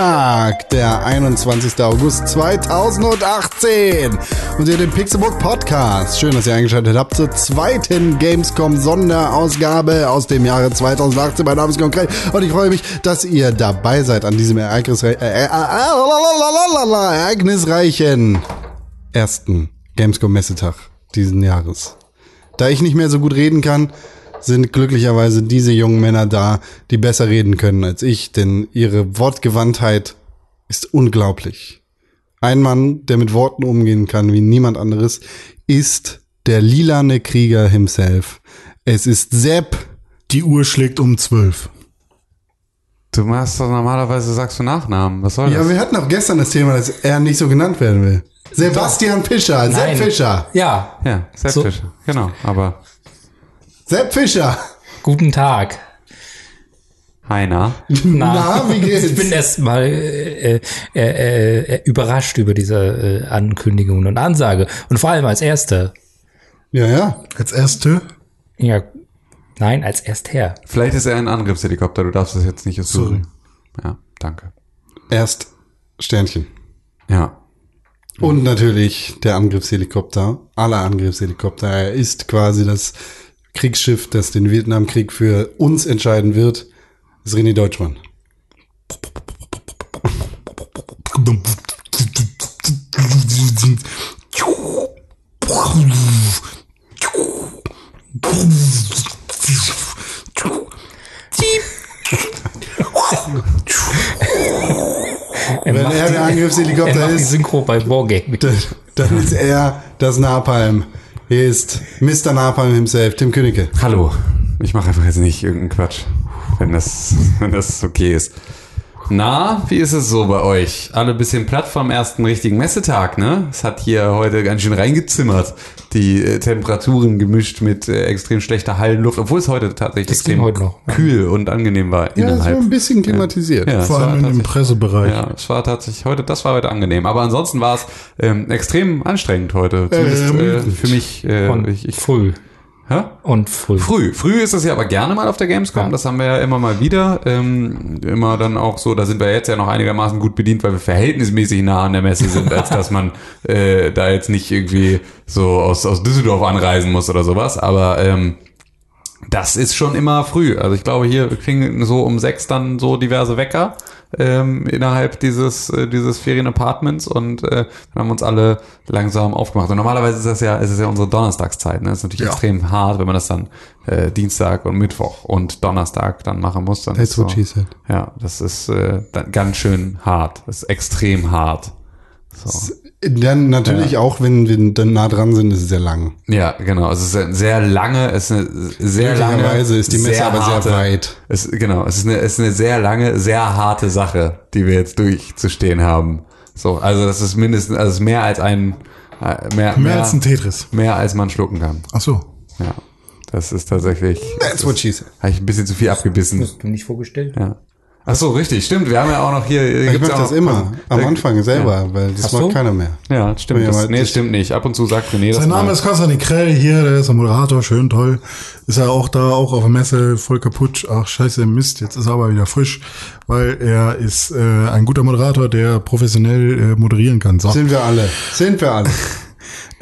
Dienstag, der 21. August 2018 und ihr den Pixelbook Podcast. Schön, dass ihr eingeschaltet habt zur zweiten Gamescom Sonderausgabe aus dem Jahre 2018. Mein Name ist Konkret und ich freue mich, dass ihr dabei seid an diesem ereignisrei äh, äh, ereignisreichen ersten Gamescom Messetag diesen Jahres. Da ich nicht mehr so gut reden kann, sind glücklicherweise diese jungen Männer da, die besser reden können als ich, denn ihre Wortgewandtheit ist unglaublich. Ein Mann, der mit Worten umgehen kann wie niemand anderes, ist der lilane Krieger himself. Es ist Sepp. Die Uhr schlägt um zwölf. Du machst doch normalerweise sagst du Nachnamen. Was soll Ja, das? wir hatten auch gestern das Thema, dass er nicht so genannt werden will. Sebastian Fischer, Sepp Nein. Fischer, Ja, Ja, Sepp So. Fischer. Genau, aber Sepp Fischer. guten Tag. Heiner. Na, wie geht's? Ich bin erstmal äh, äh, äh, äh, überrascht über diese äh, Ankündigung und Ansage. Und vor allem als Erster. Ja, ja. Als erste. Ja, nein, als Erster. Vielleicht ist er ein Angriffshelikopter, du darfst das jetzt nicht assumen. Ja, danke. Erst Sternchen. Ja. Und natürlich der Angriffshelikopter, aller Angriffshelikopter. Er ist quasi das Kriegsschiff, das den Vietnamkrieg für uns entscheiden wird. Ist René Deutschmann. Er Wenn er der er Angriffshelikopter ist, Synchro bei Wargaming. dann, dann ist er das Napalm. Hier ist Mr. Napalm himself, Tim Königke. Hallo. Ich mache einfach jetzt nicht irgendeinen Quatsch, wenn das, wenn das okay ist. Na, wie ist es so bei euch? Alle bisschen platt vom ersten richtigen Messetag, ne? Es hat hier heute ganz schön reingezimmert. Die äh, Temperaturen gemischt mit äh, extrem schlechter Hallenluft, obwohl es heute tatsächlich Das extrem heute noch. kühl und angenehm war Ja, es war innerhalb. ein bisschen klimatisiert. Ja, es Vor allem im Pressebereich. Ja, es war tatsächlich heute, das war heute angenehm. Aber ansonsten war es ähm, extrem anstrengend heute. Zumindest äh, Ermüdend. für mich. Äh, ich, ich, früh. Hä? Und früh. Früh. Früh ist es ja aber gerne mal auf der Gamescom. Ja. Das haben wir ja immer mal wieder. Ähm, immer dann auch so, da sind wir jetzt ja noch einigermaßen gut bedient, weil wir verhältnismäßig nah an der Messe sind, als dass man äh, da jetzt nicht irgendwie so aus, aus Düsseldorf anreisen muss oder sowas. Aber ähm, das ist schon immer früh. Also ich glaube, hier klingen so um sechs dann so diverse Wecker ähm, innerhalb dieses äh, dieses Ferienapartments und äh, dann haben wir uns alle langsam aufgemacht. Und normalerweise ist das ja, ist es ja unsere Donnerstagszeit. Ne? Das ist natürlich Ja. extrem hart, wenn man das dann äh, Dienstag und Mittwoch und Donnerstag dann machen muss. Dann That's ist what so, she said. Ja, das ist äh, dann ganz schön hart. Das ist extrem hart. So. Dann natürlich auch, wenn wir dann nah dran sind, ist es sehr lang. Ja, genau. Es ist eine sehr lange, es ist eine sehr lange. Glücklicherweise ist die Messe aber sehr weit. Es, genau, es ist, eine, es ist eine sehr lange, sehr harte Sache, die wir jetzt durchzustehen haben. So, also das ist mindestens, also es ist mehr als ein, äh, mehr, Mehr als ein Tetris. mehr als man schlucken kann. Ach so. Ja, das ist tatsächlich. That's what she said. Habe ich ein bisschen zu viel abgebissen. Hast du nicht vorgestellt? Ja. Ach so, richtig, stimmt. Wir haben ja auch noch hier. hier Ich gibt's mache ja das immer. Am da- Anfang selber, weil das macht keiner mehr. Ja, stimmt. Ja, Das, nee, das- stimmt nicht. Ab und zu sagt René das Sein Name mal. ist Konstantin Krell hier, der ist der Moderator, schön toll. Ist er auch da, auch auf der Messe, voll kaputt. Ach scheiße, Mist, jetzt ist er aber wieder frisch, weil er ist äh, ein guter Moderator, der professionell äh, moderieren kann. So. Sind wir alle. Sind wir alle.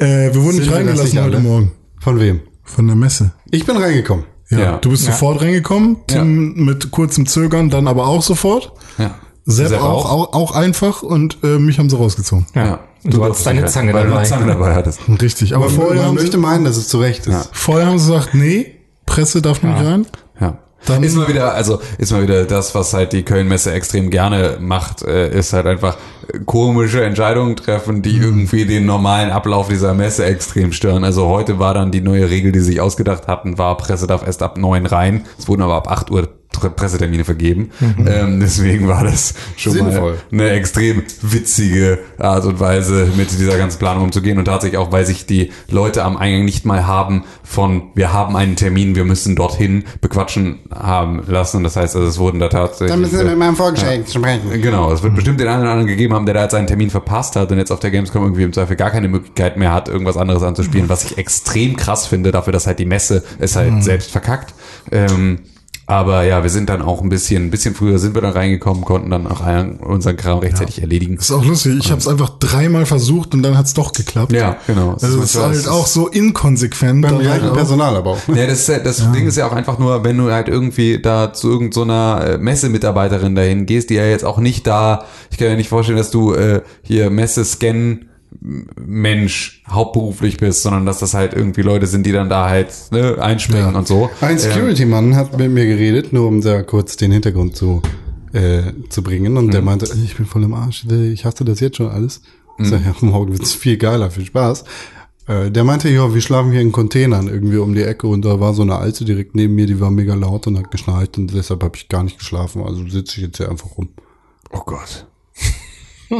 Äh, wir wurden Sind nicht reingelassen heute alle? Morgen Von wem? von der Messe. Ich bin reingekommen. Ja, Ja. du bist Ja. sofort reingekommen, Tim mit kurzem Zögern, dann aber auch sofort. Ja. Sepp, Sepp auch, auch, auch einfach und äh, mich haben sie rausgezogen. Ja. Du, durftest hattest deine Zange weil du dabei. eine Zange dabei hattest. Richtig, aber Aber vorher man haben, möchte sie, meinen, dass es zu Recht ist. vorher haben sie gesagt, nee, Presse darf nicht rein. Ja. Dann- ist mal wieder, also ist mal wieder das, was halt die Köln-Messe extrem gerne macht, äh, ist halt einfach komische Entscheidungen treffen, die irgendwie den normalen Ablauf dieser Messe extrem stören. Also heute war dann die neue Regel, die sie sich ausgedacht hatten, war Presse darf erst ab neun rein. Es wurden aber ab acht Uhr Pressetermine vergeben. Ähm, deswegen war das schon Sinnvoll. mal eine extrem witzige Art und Weise, mit dieser ganzen Planung umzugehen. Und tatsächlich auch, weil sich die Leute am Eingang nicht mal haben von, wir haben einen Termin, wir müssen dorthin bequatschen haben lassen. Und das heißt, also es wurden da tatsächlich... Dann müssen wir mit meinem Vorgeschenk sprechen. Genau, es wird bestimmt den einen oder anderen gegeben haben, der da jetzt seinen Termin verpasst hat und jetzt auf der Gamescom irgendwie im Zweifel gar keine Möglichkeit mehr hat, irgendwas anderes anzuspielen, was ich extrem krass finde, dafür, dass halt die Messe es halt selbst verkackt. Ähm, Aber ja, wir sind dann auch ein bisschen, ein bisschen früher sind wir da reingekommen, konnten dann auch unseren Kram rechtzeitig erledigen. Das ist auch lustig. Ich habe es einfach dreimal versucht und dann hat's doch geklappt. Ja, genau. Also es ist halt auch so inkonsequent. Beim gleichen auch- Personal aber auch. Ja, das, ist ja- das Ding ist ja auch einfach nur, wenn du halt irgendwie da zu irgendeiner so Messemitarbeiterin dahin gehst, die ja jetzt auch nicht da, ich kann mir nicht vorstellen, dass du äh, hier Messe-Scan Mensch hauptberuflich bist, sondern dass das halt irgendwie Leute sind, die dann da halt ne, einspringen und so. Ein Security-Mann hat mit mir geredet, nur um sehr kurz den Hintergrund zu, äh, zu bringen. Und der meinte, ich bin voll im Arsch, ich hasse das jetzt schon alles. Ich sag, ja, morgen wird's viel geiler, viel Spaß. Äh, Der meinte, ja, wir schlafen hier in Containern irgendwie um die Ecke und da war so eine Alte direkt neben mir, die war mega laut und hat geschnarcht und deshalb habe ich gar nicht geschlafen. Also sitze ich jetzt hier einfach rum. oh Gott.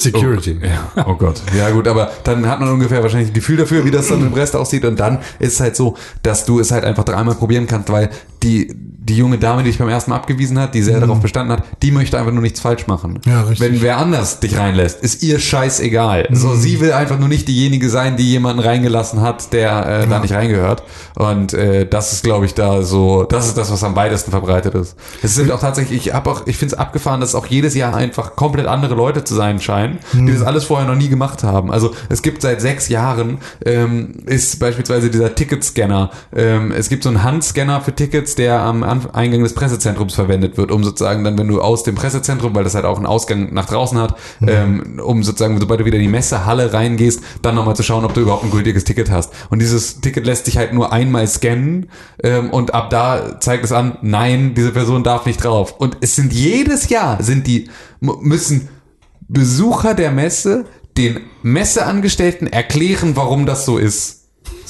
Security. Ja, oh Gott. Ja gut, aber dann hat man ungefähr wahrscheinlich ein Gefühl dafür, wie das dann im Rest aussieht und dann ist es halt so, dass du es halt einfach dreimal probieren kannst, weil die, die junge Dame, die dich beim ersten Mal abgewiesen hat, die sehr darauf bestanden hat, die möchte einfach nur nichts falsch machen. Ja, richtig. Wenn wer anders dich reinlässt, ist ihr scheißegal. So, sie will einfach nur nicht diejenige sein, die jemanden reingelassen hat, der äh, da nicht reingehört. Und äh, das ist, glaube ich, da so, das ist das, was am weitesten verbreitet ist. Es sind auch tatsächlich, ich habe auch, ich finde es abgefahren, dass es auch jedes Jahr einfach komplett andere Leute zu sein scheinen, die das alles vorher noch nie gemacht haben. Also es gibt seit sechs Jahren ähm, ist beispielsweise dieser Ticketscanner. Ähm, es gibt so einen Handscanner für Tickets, der am Anf- Eingang des Pressezentrums verwendet wird, um sozusagen dann, wenn du aus dem Pressezentrum, weil das halt auch einen Ausgang nach draußen hat, ähm, um sozusagen, sobald du wieder in die Messehalle reingehst, dann nochmal zu schauen, ob du überhaupt ein gültiges Ticket hast. Und dieses Ticket lässt sich halt nur einmal scannen ähm, und ab da zeigt es an, nein, diese Person darf nicht drauf. Und es sind jedes Jahr, sind die, müssen Besucher der Messe den Messeangestellten erklären, warum das so ist.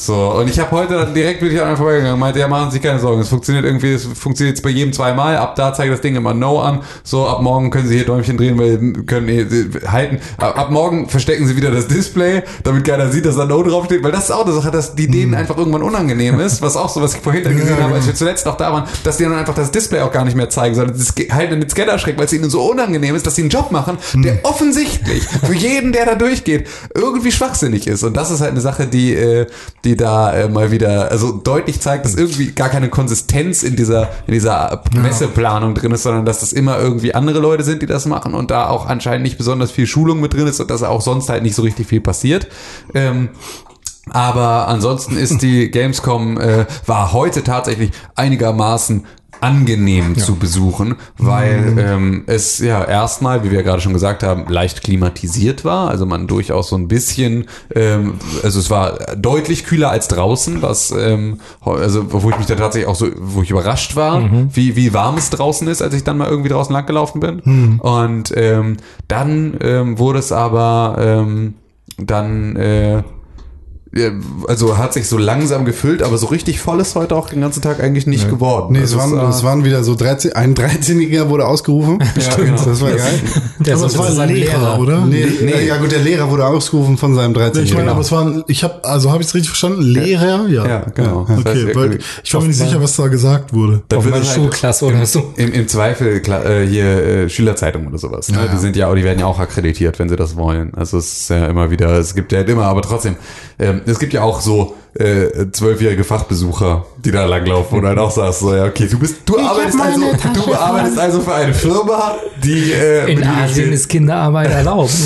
So, und ich habe heute dann direkt bin ich an einem vorbeigegangen, meinte, ja, machen Sie sich keine Sorgen, es funktioniert irgendwie, es funktioniert jetzt bei jedem zweimal, ab da zeigt das Ding immer No an, so, ab morgen können Sie hier Däumchen drehen, weil können eh, äh, halten, ab, ab morgen verstecken Sie wieder das Display, damit keiner sieht, dass da No draufsteht, weil das ist auch eine Sache, dass die denen einfach irgendwann unangenehm ist, was auch so, was ich vorhin dann gesehen habe, als genau. wir zuletzt noch da waren, dass die dann einfach das Display auch gar nicht mehr zeigen, sondern das halten in den Scanner schrecken, weil es ihnen so unangenehm ist, dass sie einen Job machen, der offensichtlich für jeden, der da durchgeht, irgendwie schwachsinnig ist. Und das ist halt eine Sache, die, äh, die da äh, mal wieder, also deutlich zeigt, dass irgendwie gar keine Konsistenz in dieser, in dieser Messeplanung drin ist, sondern dass das immer irgendwie andere Leute sind, die das machen und da auch anscheinend nicht besonders viel Schulung mit drin ist und dass auch sonst halt nicht so richtig viel passiert. Ähm, aber ansonsten ist die Gamescom äh, war heute tatsächlich einigermaßen angenehm zu besuchen, weil ähm, es ja erstmal, wie wir gerade schon gesagt haben, leicht klimatisiert war. Also man durchaus so ein bisschen, ähm, also es war deutlich kühler als draußen, was ähm, also wo ich mich da tatsächlich auch so, wo ich überrascht war, wie wie warm es draußen ist, als ich dann mal irgendwie draußen langgelaufen bin. Und ähm, dann ähm, wurde es aber ähm, dann äh, ja, also hat sich so langsam gefüllt, aber so richtig voll ist heute auch den ganzen Tag eigentlich nicht geworden. Nee, es Also waren, äh, es waren wieder so 13, ein 13-Jähriger wurde ausgerufen. Ja, genau. Das war geil. Der Aber es war ein Lehrer, oder? Nee, nee. Ja gut, der Lehrer wurde ausgerufen von seinem 13-Jährigen. Ich meine, aber es waren, ich habe, also habe ich es richtig verstanden? Lehrer? Ja. Ja, genau. Okay, weil ich war mir nicht sicher, was da gesagt wurde. Da Auf wird es halt Schulklasse oder so. Im, Im Zweifel äh, hier äh, Schülerzeitung oder sowas. Ne? Die sind ja auch, die werden ja auch akkreditiert, wenn sie das wollen. Also es ist ja immer wieder, es gibt ja immer, aber trotzdem, ähm, es gibt ja auch so äh, zwölfjährige Fachbesucher, die da langlaufen und halt auch sagst, so ja, okay, du bist, du arbeitest also, du arbeitest also für eine Firma, die äh, In Asien ist Kinderarbeit erlaubt.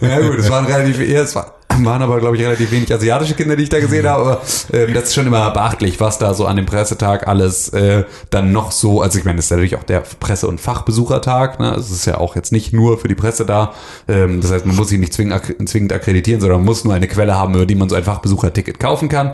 Ja gut, es waren relativ eher, es war, waren aber glaube ich relativ wenig asiatische Kinder, die ich da gesehen habe, aber ähm, das ist schon immer beachtlich, was da so an dem Pressetag alles äh, dann noch so, also ich meine, das ist natürlich auch der Presse- und Fachbesuchertag, ne? es ist ja auch jetzt nicht nur für die Presse da, ähm, das heißt, man muss sich nicht zwingend, ak- zwingend akkreditieren, sondern man muss nur eine Quelle haben, über die man so ein Fachbesucherticket kaufen kann,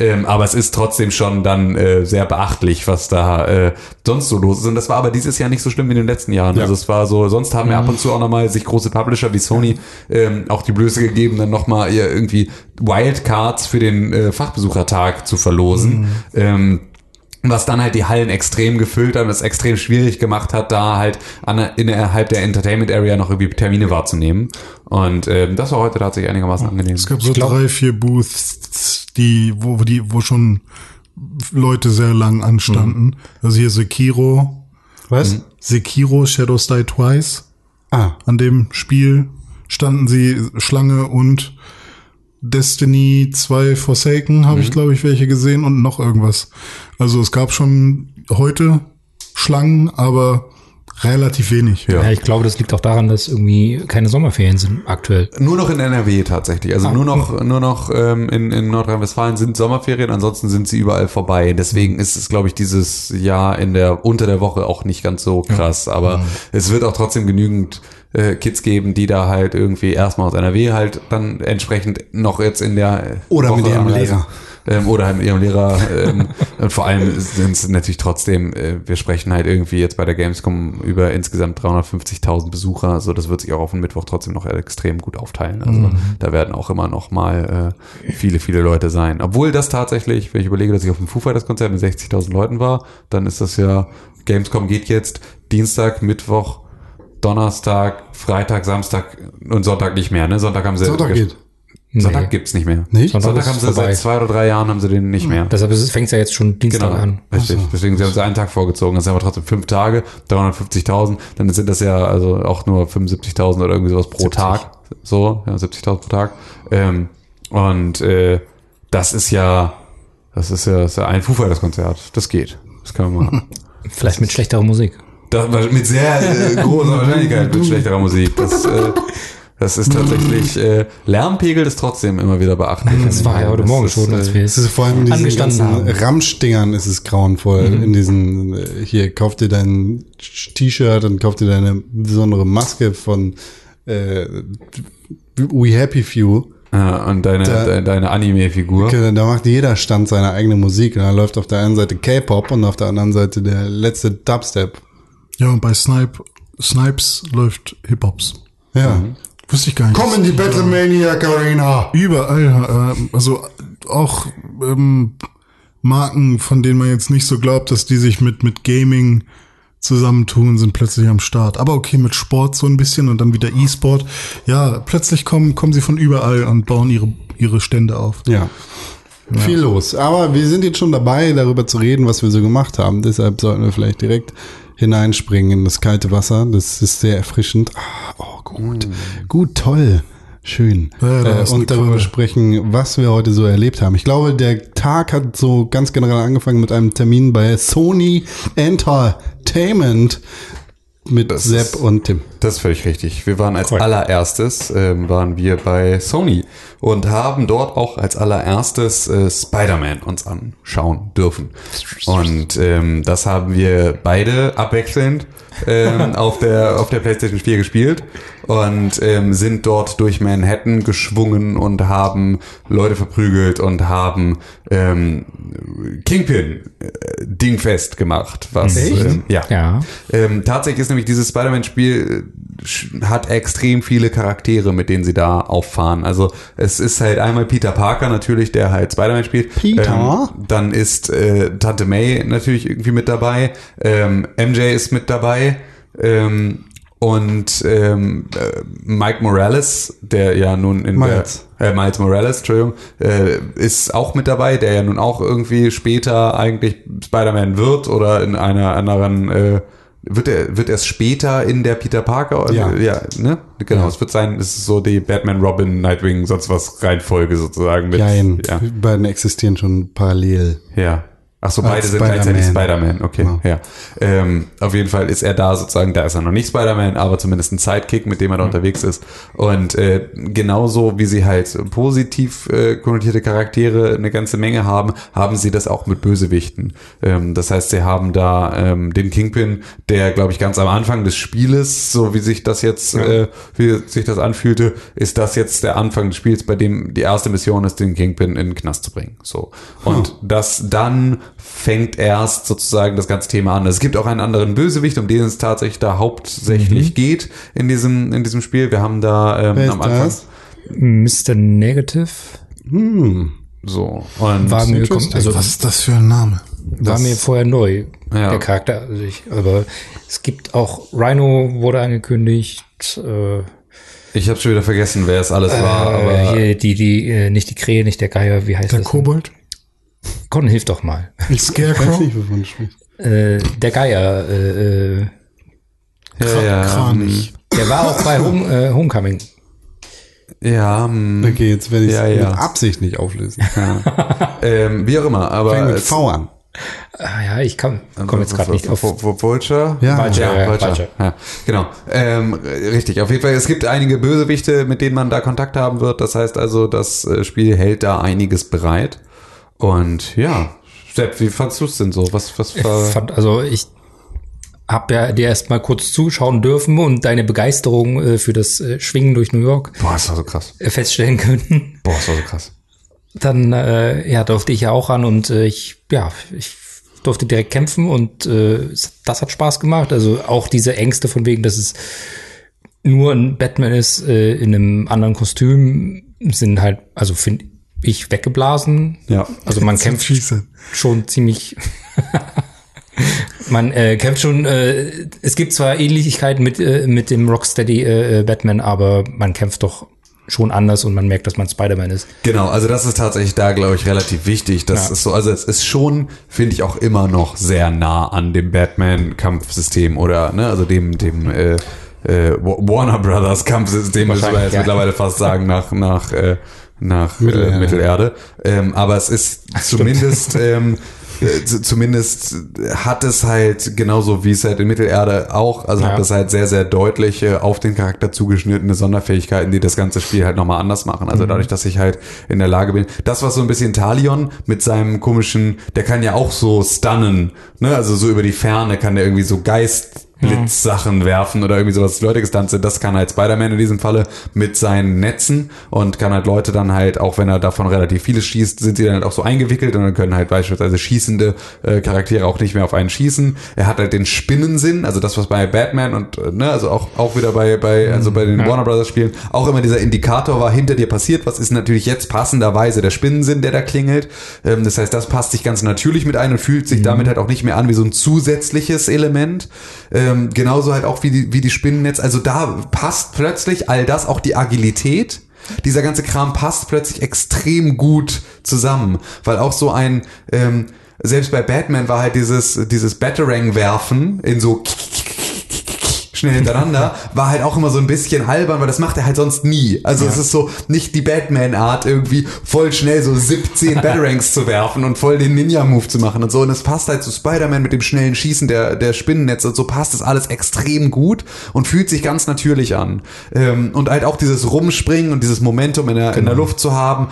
ähm, aber es ist trotzdem schon dann äh, sehr beachtlich, was da äh, sonst so los ist. Und das war aber dieses Jahr nicht so schlimm wie in den letzten Jahren, also es war so, sonst haben wir ab und zu auch nochmal sich große Publisher wie Sony ähm, auch die Blöße gegeben, dann nochmal ihr irgendwie Wildcards für den äh, Fachbesuchertag zu verlosen. Ähm, was dann halt die Hallen extrem gefüllt hat und es extrem schwierig gemacht hat, da halt an, innerhalb der Entertainment Area noch irgendwie Termine wahrzunehmen. Und ähm, das war heute tatsächlich einigermaßen angenehm. Es gab so glaub- drei, vier Booths, die, wo, wo die, wo schon Leute sehr lang anstanden. Also hier Sekiro, Was? Sekiro Shadows Die Twice. Ah, An dem Spiel standen sie Schlange und Destiny 2 Forsaken habe ich, Mhm. glaube ich, welche gesehen und noch irgendwas. Also es gab schon heute Schlangen, aber relativ wenig. Ja. Ja, ich glaube, das liegt auch daran, dass irgendwie keine Sommerferien sind aktuell. Nur noch in NRW tatsächlich. Also nur noch, nur noch ähm, in, in Nordrhein-Westfalen sind Sommerferien, ansonsten sind sie überall vorbei. Deswegen ist es, glaube ich, dieses Jahr in der unter der Woche auch nicht ganz so krass. Aber es wird auch trotzdem genügend äh, Kids geben, die da halt irgendwie erstmal aus NRW halt dann entsprechend noch jetzt in der Oder mit ihrem anreisen. Lehrer. Ähm, oder halt mit ihrem Lehrer. Ähm, und vor allem sind es natürlich trotzdem, äh, wir sprechen halt irgendwie jetzt bei der Gamescom über insgesamt 350.000 Besucher. So, das wird sich auch auf den Mittwoch trotzdem noch extrem gut aufteilen. Also da werden auch immer noch mal äh, viele, viele Leute sein. Obwohl das tatsächlich, wenn ich überlege, dass ich auf dem Foo Fighters Konzert mit 60.000 Leuten war, dann ist das ja, Gamescom geht jetzt Dienstag, Mittwoch, Donnerstag, Freitag, Samstag und Sonntag nicht mehr. Ne? Sonntag haben sie Sonntag geht. Sonntag Nee. gibt's nicht mehr. Nicht? Sonntag Sonntag haben sie vorbei. seit zwei oder drei Jahren haben sie den nicht mehr. Deshalb fängt es ja jetzt schon Dienstag Genau, an. richtig. Deswegen sie haben sie einen Tag vorgezogen. Das sind aber trotzdem fünf Tage, 350.000. Dann sind das ja also auch nur 75.000 oder irgendwie sowas pro 70. Tag. So, ja, 70.000 pro Tag. Ähm, und äh, das ist ja, das ist ja, das ist ja ein Foo Fighters Konzert. Das geht. Das kann man machen. Vielleicht mit schlechterer Musik. Das mit sehr äh, großer Wahrscheinlichkeit mit schlechterer Musik. Das, äh, das ist tatsächlich, äh, Lärmpegel ist trotzdem immer wieder beachtlich. Das war ja heute Morgen schon, äh, als wir Es ist vor allem in diesen angestanden ganzen haben. Ramschdingern ist es grauenvoll. Mhm. In diesen, äh, hier, kauf dir dein T-Shirt und kauf dir deine besondere Maske von äh, We Happy Few. Ja, und deine, Da- de, deine Anime-Figur. Okay, Da macht jeder Stand seine eigene Musik. Und da läuft auf der einen Seite K-Pop und auf der anderen Seite der letzte Dubstep. Ja, und bei Snipe, Snipes läuft Hip-Hops. Ja. Wusste ich gar nicht. Komm in die Battlemania, Karina! Überall, äh, also auch ähm, Marken, von denen man jetzt nicht so glaubt, dass die sich mit, mit Gaming zusammentun, sind plötzlich am Start. Aber okay, mit Sport so ein bisschen und dann wieder E-Sport. Ja, plötzlich kommen, kommen sie von überall und bauen ihre, ihre Stände auf. Ja. Viel los. Aber wir sind jetzt schon dabei, darüber zu reden, was wir so gemacht haben. Deshalb sollten wir vielleicht direkt hineinspringen in das kalte Wasser. Das ist sehr erfrischend. Ah, oh, gut. Gut, toll. Schön. Ja, äh, und darüber Quelle. sprechen, was wir heute so erlebt haben. Ich glaube, der Tag hat so ganz generell angefangen mit einem Termin bei Sony Entertainment mit Das Sepp ist- und Tim. Das ist völlig richtig. Wir waren als Korrekt. allererstes, ähm, waren wir bei Sony und haben dort auch als allererstes äh, Spider-Man uns anschauen dürfen. Und ähm, das haben wir beide abwechselnd ähm, auf, der, auf der PlayStation 4 gespielt und ähm, sind dort durch Manhattan geschwungen und haben Leute verprügelt und haben ähm, Kingpin äh, dingfest gemacht. Was, Echt? ähm, ja. Ja. Ähm, tatsächlich ist nämlich dieses Spider-Man-Spiel äh, hat extrem viele Charaktere, mit denen sie da auffahren. Also es ist halt einmal Peter Parker natürlich, der halt Spider-Man spielt. Peter? Ähm, dann ist äh, Tante May natürlich irgendwie mit dabei. Ähm, MJ ist mit dabei. Ähm, und ähm, äh, Mike Morales, der ja nun in Miles. der äh, Miles Morales, Entschuldigung, äh, ist auch mit dabei, der ja nun auch irgendwie später eigentlich Spider-Man wird oder in einer anderen äh, wird er wird erst später in der Peter Parker oder Ja. ja ne genau es wird sein es ist so die Batman Robin Nightwing sonst was Reihenfolge sozusagen mit Nein, ja die beiden existieren schon parallel. ja. Ach so, beide sind Spider-Man. gleichzeitig Spider-Man. Okay, Genau. ja. Ähm, auf jeden Fall ist er da sozusagen, da ist er noch nicht Spider-Man, aber zumindest ein Sidekick, mit dem er da unterwegs ist. Und äh, genauso wie sie halt positiv äh, konnotierte Charaktere eine ganze Menge haben, haben sie das auch mit Bösewichten. Ähm, das heißt, sie haben da ähm, den Kingpin, der, glaube ich, ganz am Anfang des Spieles, so wie sich das jetzt, äh, wie sich das anfühlte, ist das jetzt der Anfang des Spiels, bei dem die erste Mission ist, den Kingpin in den Knast zu bringen. So. Und das dann fängt erst sozusagen das ganze Thema an. Es gibt auch einen anderen Bösewicht, um den es tatsächlich da hauptsächlich geht in diesem, in diesem Spiel. Wir haben da ähm, am Anfang das? Mr. Negative Hm. so und war mir, kom- also Was ist das für ein Name? war mir vorher neu, Ja. der Charakter. Also ich, aber es gibt auch Rhino wurde angekündigt. Äh, ich habe schon wieder vergessen, wer es alles war, äh, aber hier die, die, äh, nicht die Krähe, nicht der Geier, wie heißt Der das? Kobold? Con, hilf doch mal. Ich weiß Scarecrow? nicht, wovon du sprichst. Äh, der Geier, äh, äh, ja, ja, Kranich. der war auch bei Home, äh, Homecoming. Ja, hm, Okay, jetzt werde ich es Ja, ja. mit Absicht nicht auflösen. ähm, wie auch immer, aber Fängt mit V an. Ah, ja, ich komme komm jetzt gerade nicht auf. Vu- Vu- Vulture? Ja. Vulture, ja, Vulture. Vulture. Ja, genau. Ähm, richtig, auf jeden Fall. Es gibt einige Bösewichte, mit denen man da Kontakt haben wird. Das heißt also, das äh, Spiel hält da einiges bereit. Und ja, Sepp, wie fandst du es denn so? Was, was Ich fand, also ich habe ja dir erst mal kurz zuschauen dürfen und deine Begeisterung äh, für das äh, Schwingen durch New York Boah, das war so krass. äh, feststellen können. Boah, das war so krass. Dann äh, ja, durfte ich ja auch ran und äh, ich, ja, ich durfte direkt kämpfen und äh, das hat Spaß gemacht. Also auch diese Ängste von wegen, dass es nur ein Batman ist äh, in einem anderen Kostüm, sind halt, also finde ich, weggeblasen. Ja. Also man kämpft Schießen. schon ziemlich. man äh, kämpft schon. Äh, es gibt zwar Ähnlichkeiten mit äh, mit dem Rocksteady äh, äh, Batman, aber man kämpft doch schon anders und man merkt, dass man Spider-Man ist. Genau, also das ist tatsächlich da, glaube ich, relativ wichtig. Das Ja. ist so, also es ist schon, finde ich, auch immer noch sehr nah an dem Batman-Kampfsystem oder, ne, also dem, dem äh, äh, Wa- Warner Brothers Kampfsystem, müssen wir jetzt ja. mittlerweile fast sagen, nach, nach, äh, nach Mittelerde. Mittelerde. Äh, Mittelerde. Ähm, aber es ist zumindest, ähm, äh, zumindest hat es halt genauso wie es halt in Mittelerde auch, also Ja. hat es halt sehr, sehr deutliche, auf den Charakter zugeschnittene Sonderfähigkeiten, die das ganze Spiel halt nochmal anders machen. Also dadurch, dass ich halt in der Lage bin, das was so ein bisschen Talion mit seinem komischen, der kann ja auch so stunnen, ne, also so über die Ferne kann der irgendwie so Geist Blitzsachen werfen oder irgendwie sowas, Leute gestunt sind. Das kann halt Spider-Man in diesem Falle mit seinen Netzen und kann halt Leute dann halt, auch wenn er davon relativ viele schießt, sind sie dann halt auch so eingewickelt und dann können halt beispielsweise schießende äh, Charaktere auch nicht mehr auf einen schießen. Er hat halt den Spinnensinn, also das, was bei Batman und, äh, ne, also auch, auch wieder bei, bei, also bei den Warner Brothers Spielen, auch immer dieser Indikator war, hinter dir passiert was, ist natürlich jetzt passenderweise der Spinnensinn, der da klingelt. Ähm, das heißt, das passt sich ganz natürlich mit ein und fühlt sich damit halt auch nicht mehr an wie so ein zusätzliches Element. Ähm, genauso halt auch wie die, wie die Spinnennetz. Also da passt plötzlich all das, auch die Agilität. Dieser ganze Kram passt plötzlich extrem gut zusammen, weil auch so ein, ähm, selbst bei Batman war halt dieses, dieses Batarang werfen in so schnell hintereinander, war halt auch immer so ein bisschen albern, weil das macht er halt sonst nie. Also es ist so nicht die Batman-Art, irgendwie voll schnell so 17 Batarangs zu werfen und voll den Ninja-Move zu machen und so. Und es passt halt zu Spider-Man mit dem schnellen Schießen der, der Spinnennetze und so passt das alles extrem gut und fühlt sich ganz natürlich an. Ähm, und halt auch dieses Rumspringen und dieses Momentum in der, in der Luft zu haben,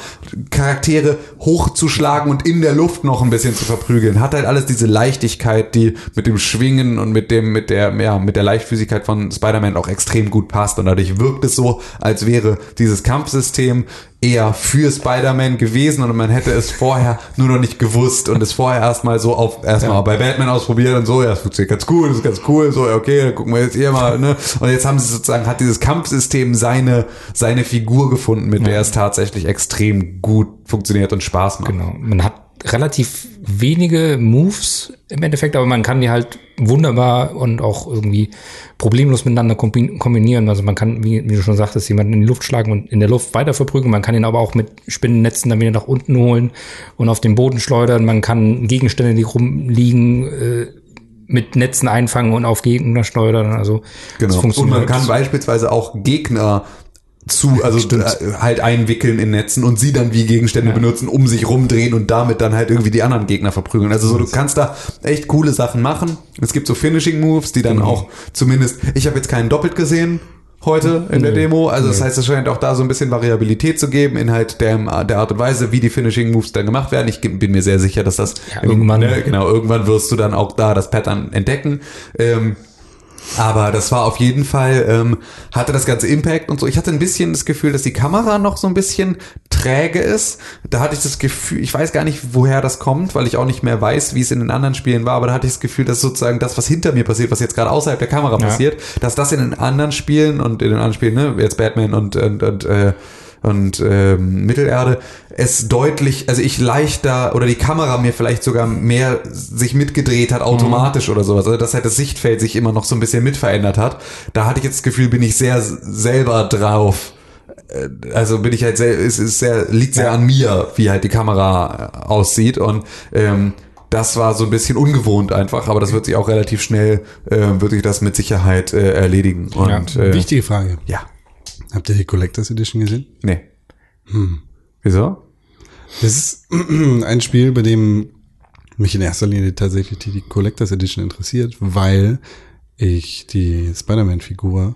Charaktere hochzuschlagen und in der Luft noch ein bisschen zu verprügeln, hat halt alles diese Leichtigkeit, die mit dem Schwingen und mit dem, mit der, ja, mit der Leichtfüßigkeit von Spider-Man auch extrem gut passt. Und dadurch wirkt es so, als wäre dieses Kampfsystem eher für Spider-Man gewesen und man hätte es vorher nur noch nicht gewusst und es vorher erstmal so auf, erstmal bei Batman ausprobiert und so, ja, das funktioniert ganz cool, das ist ganz cool, so, ja, okay, dann gucken wir jetzt hier mal, ne? Und jetzt haben sie sozusagen, hat dieses Kampfsystem seine, seine Figur gefunden, mit der es tatsächlich extrem gut funktioniert und Spaß macht. Genau. Man hat relativ wenige Moves im Endeffekt, aber man kann die halt wunderbar und auch irgendwie problemlos miteinander kombi- kombinieren. Also man kann, wie, wie du schon sagtest, jemanden in die Luft schlagen und in der Luft weiter verprügeln. Man kann ihn aber auch mit Spinnennetzen dann wieder nach unten holen und auf den Boden schleudern. Man kann Gegenstände, die rumliegen, äh, mit Netzen einfangen und auf Gegner schleudern. Also das Genau. Und man funktioniert. kann beispielsweise auch Gegner zu, also äh, halt einwickeln in Netzen und sie dann wie Gegenstände benutzen, um sich rumdrehen und damit dann halt irgendwie die anderen Gegner verprügeln. Also so, du kannst da echt coole Sachen machen. Es gibt so Finishing Moves, die dann Genau. auch zumindest, ich habe jetzt keinen doppelt gesehen heute in der Demo. Also das heißt, es scheint auch da so ein bisschen Variabilität zu geben in halt der, der Art und Weise, wie die Finishing Moves dann gemacht werden. Ich bin mir sehr sicher, dass das Ja, irgendwann. ne, genau, irgendwann wirst du dann auch da das Pattern entdecken. Ähm, aber das war auf jeden Fall, ähm, hatte das ganze Impact und so. Ich hatte ein bisschen das Gefühl, dass die Kamera noch so ein bisschen träge ist. Da hatte ich das Gefühl, ich weiß gar nicht, woher das kommt, weil ich auch nicht mehr weiß, wie es in den anderen Spielen war, aber da hatte ich das Gefühl, dass sozusagen das, was hinter mir passiert, was jetzt gerade außerhalb der Kamera Ja. passiert, dass das in den anderen Spielen und in den anderen Spielen, ne, jetzt Batman und, und, und äh, und ähm, Mittelerde es deutlich, also ich leichter oder die Kamera mir vielleicht sogar mehr sich mitgedreht hat automatisch oder sowas, also dass halt das Sichtfeld sich immer noch so ein bisschen mit verändert hat. Da hatte ich jetzt das Gefühl, bin ich sehr selber drauf. Äh, Also bin ich halt sehr, es ist sehr, liegt sehr an mir, wie halt die Kamera äh, aussieht und ähm, das war so ein bisschen ungewohnt einfach, aber das wird sich auch relativ schnell, äh, wird sich das mit Sicherheit äh, erledigen. Und äh, Wichtige Frage. ja. Habt ihr die Collectors Edition gesehen? Nee. Wieso? Das ist ein Spiel, bei dem mich in erster Linie tatsächlich die Collectors Edition interessiert, weil ich die Spider-Man-Figur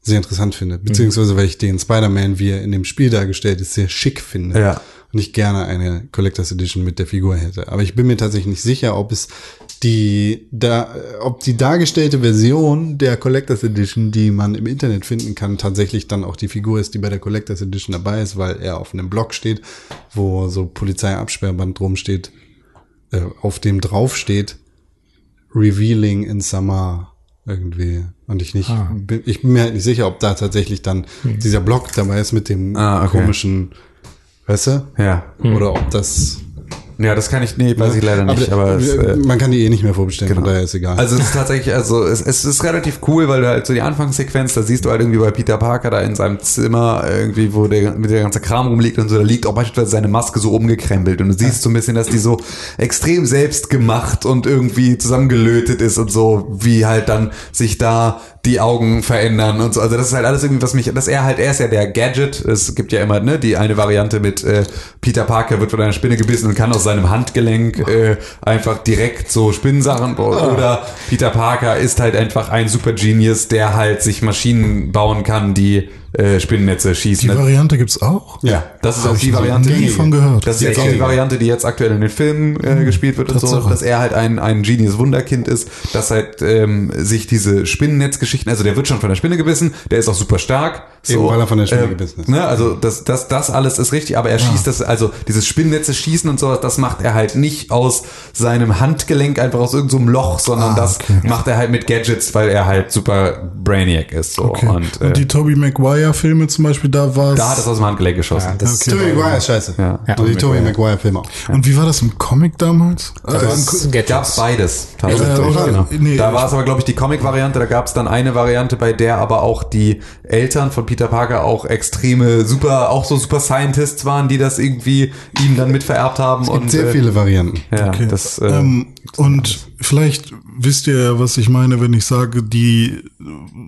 sehr interessant finde. Beziehungsweise weil ich den Spider-Man, wie er in dem Spiel dargestellt ist, sehr schick finde. Ja. Und ich gerne eine Collectors Edition mit der Figur hätte. Aber ich bin mir tatsächlich nicht sicher, ob es die, da, ob die dargestellte Version der Collectors Edition, die man im Internet finden kann, tatsächlich dann auch die Figur ist, die bei der Collectors Edition dabei ist, weil er auf einem Blog steht, wo so Polizeiabsperrband drum steht, äh, auf dem drauf steht, Revealing in Summer irgendwie. Und ich nicht, bin, ich bin mir halt nicht sicher, ob da tatsächlich dann dieser Blog dabei ist mit dem Ah, okay. komischen, weißt du? Ja. Oder ob das. Ja, das kann ich, nee, weiß ich leider nicht, aber, es, äh, man kann die eh nicht mehr vorbestellen, von Genau. daher ist egal. Also es ist tatsächlich, also es, es ist relativ cool, weil du halt so die Anfangssequenz, da siehst du halt irgendwie bei Peter Parker da in seinem Zimmer irgendwie, wo der mit der ganze Kram rumliegt und so, da liegt auch beispielsweise seine Maske so umgekrempelt und du siehst so ein bisschen, dass die so extrem selbst gemacht und irgendwie zusammengelötet ist und so, wie halt dann sich da die Augen verändern und so. Also das ist halt alles irgendwie, was mich, dass er halt, er ist ja der Gadget. Es gibt ja immer, ne, die eine Variante mit äh, Peter Parker wird von einer Spinne gebissen und kann aus seinem Handgelenk äh, einfach direkt so Spinnensachen oder Peter Parker ist halt einfach ein Super Genius, der halt sich Maschinen bauen kann, die äh, Spinnennetze schießen. Die Variante gibt's auch? ja, das ist Hab auch die Variante. nie von gehört. Das ist jetzt auch die Variante, die jetzt aktuell in den Filmen äh, gespielt wird und so, dass er halt ein, ein Genius Wunderkind ist, dass halt ähm, sich diese Spinnennetzgeschichten, also der wird schon von der Spinne gebissen, der ist auch super stark. Eben, weil er von der Spinne äh, gebissen ist. Ne, also das, das, das alles ist richtig, aber er schießt das, also dieses Spinnennetze schießen und sowas, das macht er halt nicht aus seinem Handgelenk, einfach aus irgendeinem so Loch, sondern Ah, das okay. macht er halt mit Gadgets, weil er halt super Brainiac ist. So. Okay. Und, Und, äh, die Tobey Maguire-Filme zum Beispiel, da war da hat es aus dem Handgelenk geschossen. das Okay. Tobey Maguire scheiße. Ja. Und die Tobey Maguire Filme auch. Und wie war das im Comic damals? Also Co- Gadgets. Gab's beides. Ja, tatsächlich, oder- genau. nee, da war es aber, glaube ich, die Comic-Variante. Da gab es dann eine Variante, bei der aber auch die Eltern von Peter Parker auch extreme, super, auch so Super Scientists waren, die das irgendwie ihm dann mitvererbt haben. Es gibt und, sehr äh, viele Varianten. Ja, Okay. das, äh, ähm, und vielleicht wisst ihr ja, was ich meine, wenn ich sage, die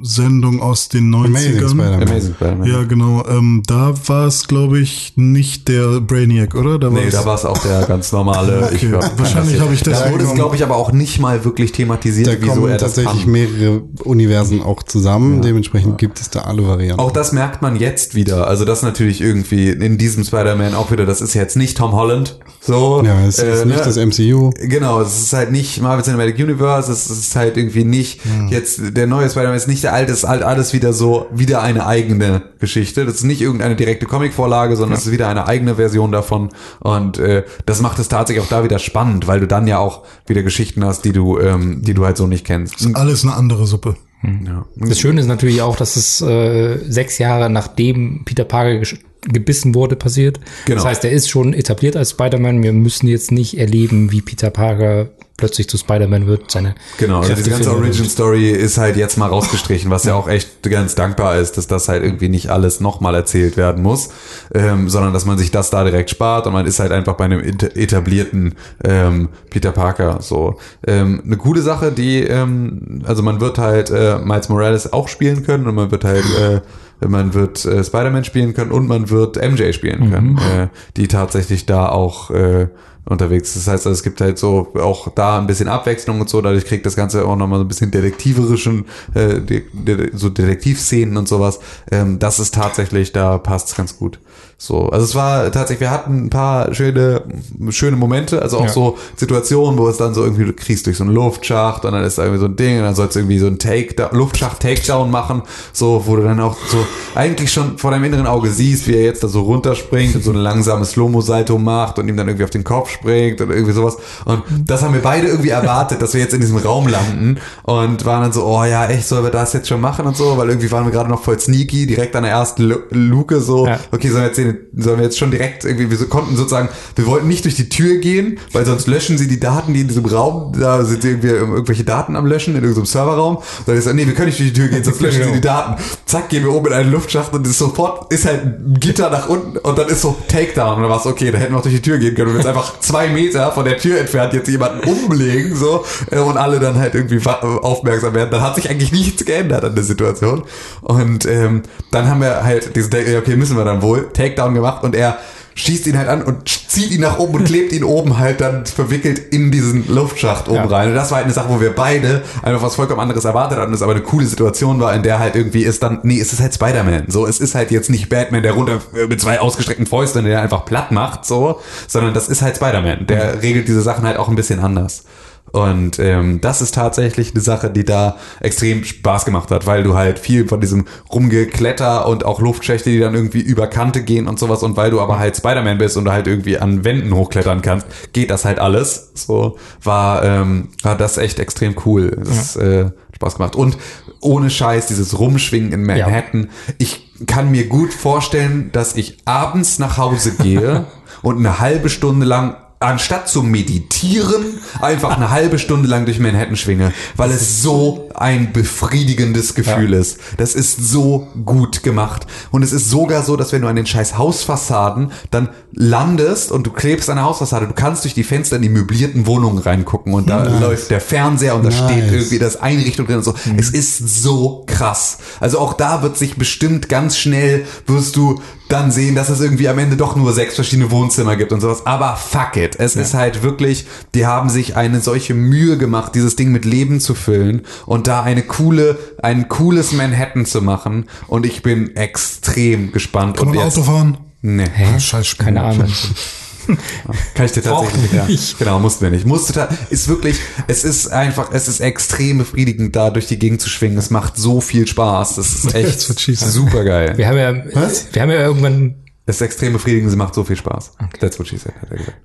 Sendung aus den 90ern. Amazing Spider-Man. Amazing Spider-Man. Ja, genau. Ähm, da war es, glaube ich, nicht der Brainiac, oder? Da Nee, war's- da war es auch der ganz normale. Okay. glaub, Wahrscheinlich habe ich Da deswegen- wurde es, glaube ich, aber auch nicht mal wirklich thematisiert, Da wieso kommen er das tatsächlich kann. mehrere Universen auch zusammen. Dementsprechend gibt es da alle Varianten. Auch das merkt man jetzt wieder. Also das natürlich irgendwie in diesem Spider-Man auch wieder, das ist jetzt nicht Tom Holland. So. ja, es ist äh, nicht ne? das MCU. Genau, es ist halt nicht Marvel Cinematic Universe, es ist halt irgendwie nicht jetzt der neue Spider-Man ist nicht der alte, es ist halt alles wieder so wieder eine eigene Geschichte. Das ist nicht irgendeine direkte Comic-Vorlage, sondern es ist wieder eine eigene Version davon und äh, das macht es tatsächlich auch da wieder spannend, weil du dann ja auch wieder Geschichten hast, die du ähm, die du halt so nicht kennst. Alles eine andere Suppe. Ja. Das Schöne ist natürlich auch, dass es äh, sechs Jahre nachdem Peter Parker gebissen wurde passiert. Genau. Das heißt, er ist schon etabliert als Spider-Man. Wir müssen jetzt nicht erleben, wie Peter Parker plötzlich zu Spider-Man wird. Seine Genau, also diese ganze findet. Origin Story ist halt jetzt mal rausgestrichen, was ja auch echt ganz dankbar ist, dass das halt irgendwie nicht alles nochmal erzählt werden muss, ähm, sondern dass man sich das da direkt spart und man ist halt einfach bei einem etablierten ähm, Peter Parker so. Ähm, eine coole Sache, die, ähm, also man wird halt äh, Miles Morales auch spielen können und man wird halt äh, man wird äh, Spider-Man spielen können und man wird MJ spielen können, äh, die tatsächlich da auch äh, unterwegs. ist. Das heißt, also, es gibt halt so auch da ein bisschen Abwechslung und so. Dadurch kriegt das Ganze auch nochmal so ein bisschen detektiverischen, äh, de de so Detektivszenen und sowas. Ähm, das ist tatsächlich, da passt's ganz gut. So, also es war tatsächlich, wir hatten ein paar schöne, schöne Momente, also auch Ja. so Situationen, wo es dann so irgendwie, du kriegst durch so einen Luftschacht und dann ist da irgendwie so ein Ding und dann sollst du irgendwie so einen Take, Luftschacht-Takedown machen, so, wo du dann auch so eigentlich schon vor deinem inneren Auge siehst, wie er jetzt da so runterspringt und so ein langsames Slow-Mo-Salto macht und ihm dann irgendwie auf den Kopf springt oder irgendwie sowas. Und das haben wir beide irgendwie erwartet, dass wir jetzt in diesem Raum landen und waren dann so, oh ja, echt, sollen wir das jetzt schon machen und so, weil irgendwie waren wir gerade noch voll sneaky, direkt an der ersten Lu Luke so, Ja. okay, sollen wir jetzt, den, sollen wir jetzt schon direkt irgendwie, wir konnten sozusagen, wir wollten nicht durch die Tür gehen, weil sonst löschen sie die Daten, die in diesem Raum, da sind irgendwie irgendwelche Daten am Löschen in irgendeinem Serverraum. Dann ist nee, wir können nicht durch die Tür gehen, sonst löschen sie die Daten. Zack, gehen wir oben in einen Luftschacht und ist sofort ist halt ein Gitter nach unten und dann ist so Takedown und dann war es okay, da hätten wir auch durch die Tür gehen können und jetzt einfach zwei Meter von der Tür entfernt jetzt jemanden umlegen, so, äh, und alle dann halt irgendwie wa- aufmerksam werden. Dann hat sich eigentlich nichts geändert an der Situation. Und ähm, dann haben wir halt diesen, okay, müssen wir dann wohl, Takedown gemacht und er schießt ihn halt an und zieht ihn nach oben und klebt ihn oben halt dann verwickelt in diesen Luftschacht oben Ja. rein. Und das war halt eine Sache, wo wir beide einfach was vollkommen anderes erwartet hatten, das aber eine coole Situation war, in der halt irgendwie ist dann, nee, es ist halt Spider-Man. So, es ist halt jetzt nicht Batman, der runter äh, mit zwei ausgestreckten Fäusten, der einfach platt macht, so, sondern das ist halt Spider-Man. Der regelt diese Sachen halt auch ein bisschen anders. Und ähm, das ist tatsächlich eine Sache, die da extrem Spaß gemacht hat, weil du halt viel von diesem Rumgekletter und auch Luftschächte, die dann irgendwie über Kante gehen und sowas und weil du aber halt Spider-Man bist und du halt irgendwie an Wänden hochklettern kannst, geht das halt alles. So war, ähm, war das echt extrem cool. Das äh, hat Spaß gemacht. Und ohne Scheiß, dieses Rumschwingen in Manhattan. Ich kann mir gut vorstellen, dass ich abends nach Hause gehe und eine halbe Stunde lang anstatt zu meditieren, einfach eine halbe Stunde lang durch Manhattan schwinge, weil es so ein befriedigendes Gefühl ist. Das ist so gut gemacht. Und es ist sogar so, dass wenn du an den scheiß Hausfassaden dann landest und du klebst an der Hausfassade, du kannst durch die Fenster in die möblierten Wohnungen reingucken und da läuft der Fernseher und da steht Nice. irgendwie das Einrichtung drin und so. Es ist so krass. Also auch da wird sich bestimmt ganz schnell, wirst du dann sehen, dass es irgendwie am Ende doch nur sechs verschiedene Wohnzimmer gibt und sowas. Aber fuck it. Es ist halt wirklich, die haben sich eine solche Mühe gemacht, dieses Ding mit Leben zu füllen und da eine coole, ein cooles Manhattan zu machen. Und ich bin extrem gespannt. Kann und man jetzt, Auto fahren? Nee. Ah, Scheiß Spiel. Keine Ahnung. Kann ich dir tatsächlich ja. Genau, mussten wir nicht. Musste ta- ist wirklich, es ist einfach, es ist extrem befriedigend, da durch die Gegend zu schwingen. Es macht so viel Spaß. Das ist echt super geil. Wir haben ja, Was? wir haben ja irgendwann, Es ist extrem befriedigend, es macht so viel Spaß. That's what she said, hat er gesagt.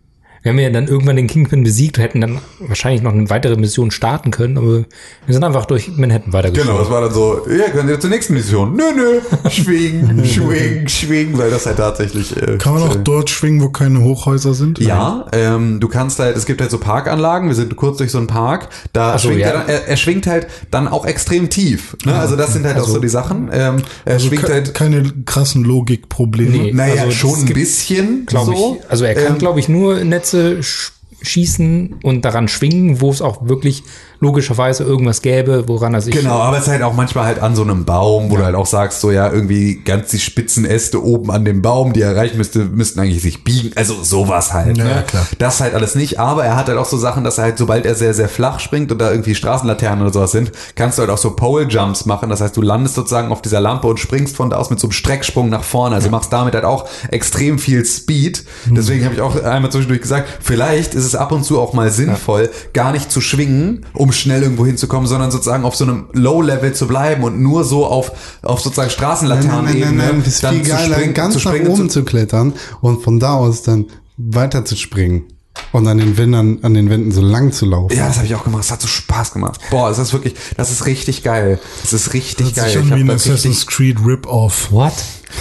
Wir haben ja dann irgendwann den Kingpin besiegt hätten dann wahrscheinlich noch eine weitere Mission starten können, aber wir sind einfach durch Manhattan weitergefahren. Genau, das war dann so, ja, können wir zur nächsten Mission. Nö, nö, schwingen, schwingen, schwingen, weil das halt tatsächlich. Äh, Kann man auch äh, dort schwingen, wo keine Hochhäuser sind? Ja, ähm, du kannst halt, es gibt halt so Parkanlagen, wir sind kurz durch so einen Park, da so, schwingt ja. er, dann, er, er schwingt halt dann auch extrem tief. Ne? Also das sind halt auch so die Sachen. Ähm, er Also schwingt ke- halt, keine krassen Logikprobleme. Nee. naja, also schon ein bisschen, glaube so. ich. Also er kann, Ähm, glaube ich, nur Netze sch schießen und daran schwingen, wo es auch wirklich logischerweise irgendwas gäbe, woran er sich Genau, aber es ist halt auch manchmal halt an so einem Baum, wo du halt auch sagst, so ja, irgendwie ganz die spitzen Äste oben an dem Baum, die er erreichen müsste, müssten eigentlich sich biegen. Also sowas halt. Ja, ne? klar. Das halt alles nicht, aber er hat halt auch so Sachen, dass er halt, sobald er sehr, sehr flach springt und da irgendwie Straßenlaternen oder sowas sind, kannst du halt auch so Pole-Jumps machen. Das heißt, du landest sozusagen auf dieser Lampe und springst von da aus mit so einem Strecksprung nach vorne. Also machst damit halt auch extrem viel Speed. Deswegen habe ich auch einmal zwischendurch gesagt, vielleicht ist es ab und zu auch mal sinnvoll, gar nicht zu schwingen, um schnell irgendwo hinzukommen, sondern sozusagen auf so einem Low-Level zu bleiben und nur so auf, auf sozusagen Straßenlaternen nein, nein, nein, nein. Das ist viel geiler, ganz nach oben zu klettern und von da aus dann weiter zu springen und an den Wänden, an den Wänden so lang zu laufen. Ja, das habe ich auch gemacht. Es hat so Spaß gemacht. Boah, das ist wirklich, das ist richtig geil. Das ist richtig Hört geil. an Ich wie hab ein da richtig, Assassin's Creed Rip-Off. What?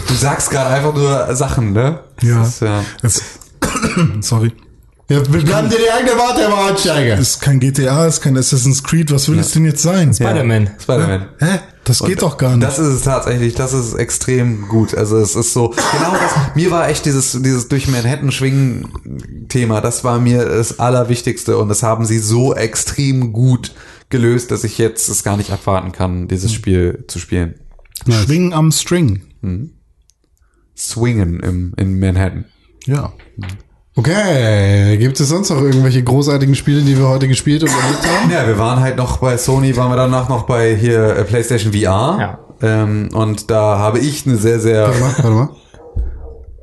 du sagst gerade einfach nur Sachen, ne? Ja. Das ist, ja. Es, sorry. Ja, bleiben dir die eigene Worte im Ansteiger. Ist kein GTA, ist kein Assassin's Creed. Was will es denn jetzt sein? Spider-Man. Spider-Man. Hä? Das geht doch gar nicht. Das ist es tatsächlich, das ist extrem gut. Also es ist so, genau das, mir war echt dieses, dieses durch Manhattan schwingen Thema, das war mir das Allerwichtigste und das haben sie so extrem gut gelöst, dass ich jetzt es gar nicht abwarten kann, dieses Hm. Spiel zu spielen. Schwingen am String. Swingen im, in Manhattan. Ja. Okay, gibt es sonst noch irgendwelche großartigen Spiele, die wir heute gespielt und erlebt haben? Ja, wir waren halt noch bei Sony, waren wir danach noch bei hier äh, PlayStation VR. Ja. Ähm, und da habe ich eine sehr, sehr. Warte mal, warte mal.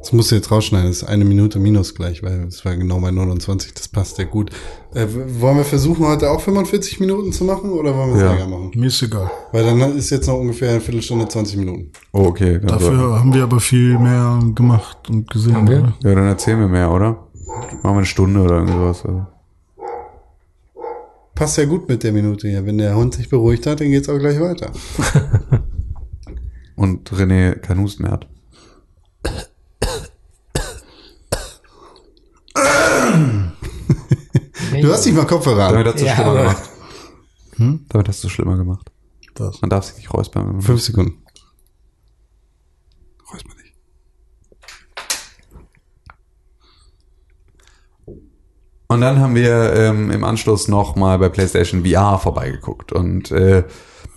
Das musst du jetzt rausschneiden, das ist eine Minute minus gleich, weil es war genau bei 29, das passt ja gut. Äh, wollen wir versuchen, heute auch 45 Minuten zu machen oder wollen wir es Ja. länger machen? Mir ist egal. Weil dann ist jetzt noch ungefähr eine Viertelstunde, 20 Minuten. Oh, okay. Dafür haben wir aber viel mehr gemacht und gesehen. Haben wir? oder? Ja, dann erzählen wir mehr, oder? Machen wir eine Stunde oder irgendwas. Also. Passt ja gut mit der Minute hier. Wenn der Hund sich beruhigt hat, dann geht's auch gleich weiter. Und René kein Husten mehr hat. Du hast nicht mal Kopfhörer Damit an. hast du Ja, schlimmer gemacht. Hm? Damit hast du schlimmer gemacht. Was? Man darf sich nicht räuspern. wenn man- Fünf Sekunden. Räusper dich. Und dann haben wir ähm, im Anschluss noch mal bei PlayStation VR vorbeigeguckt und äh,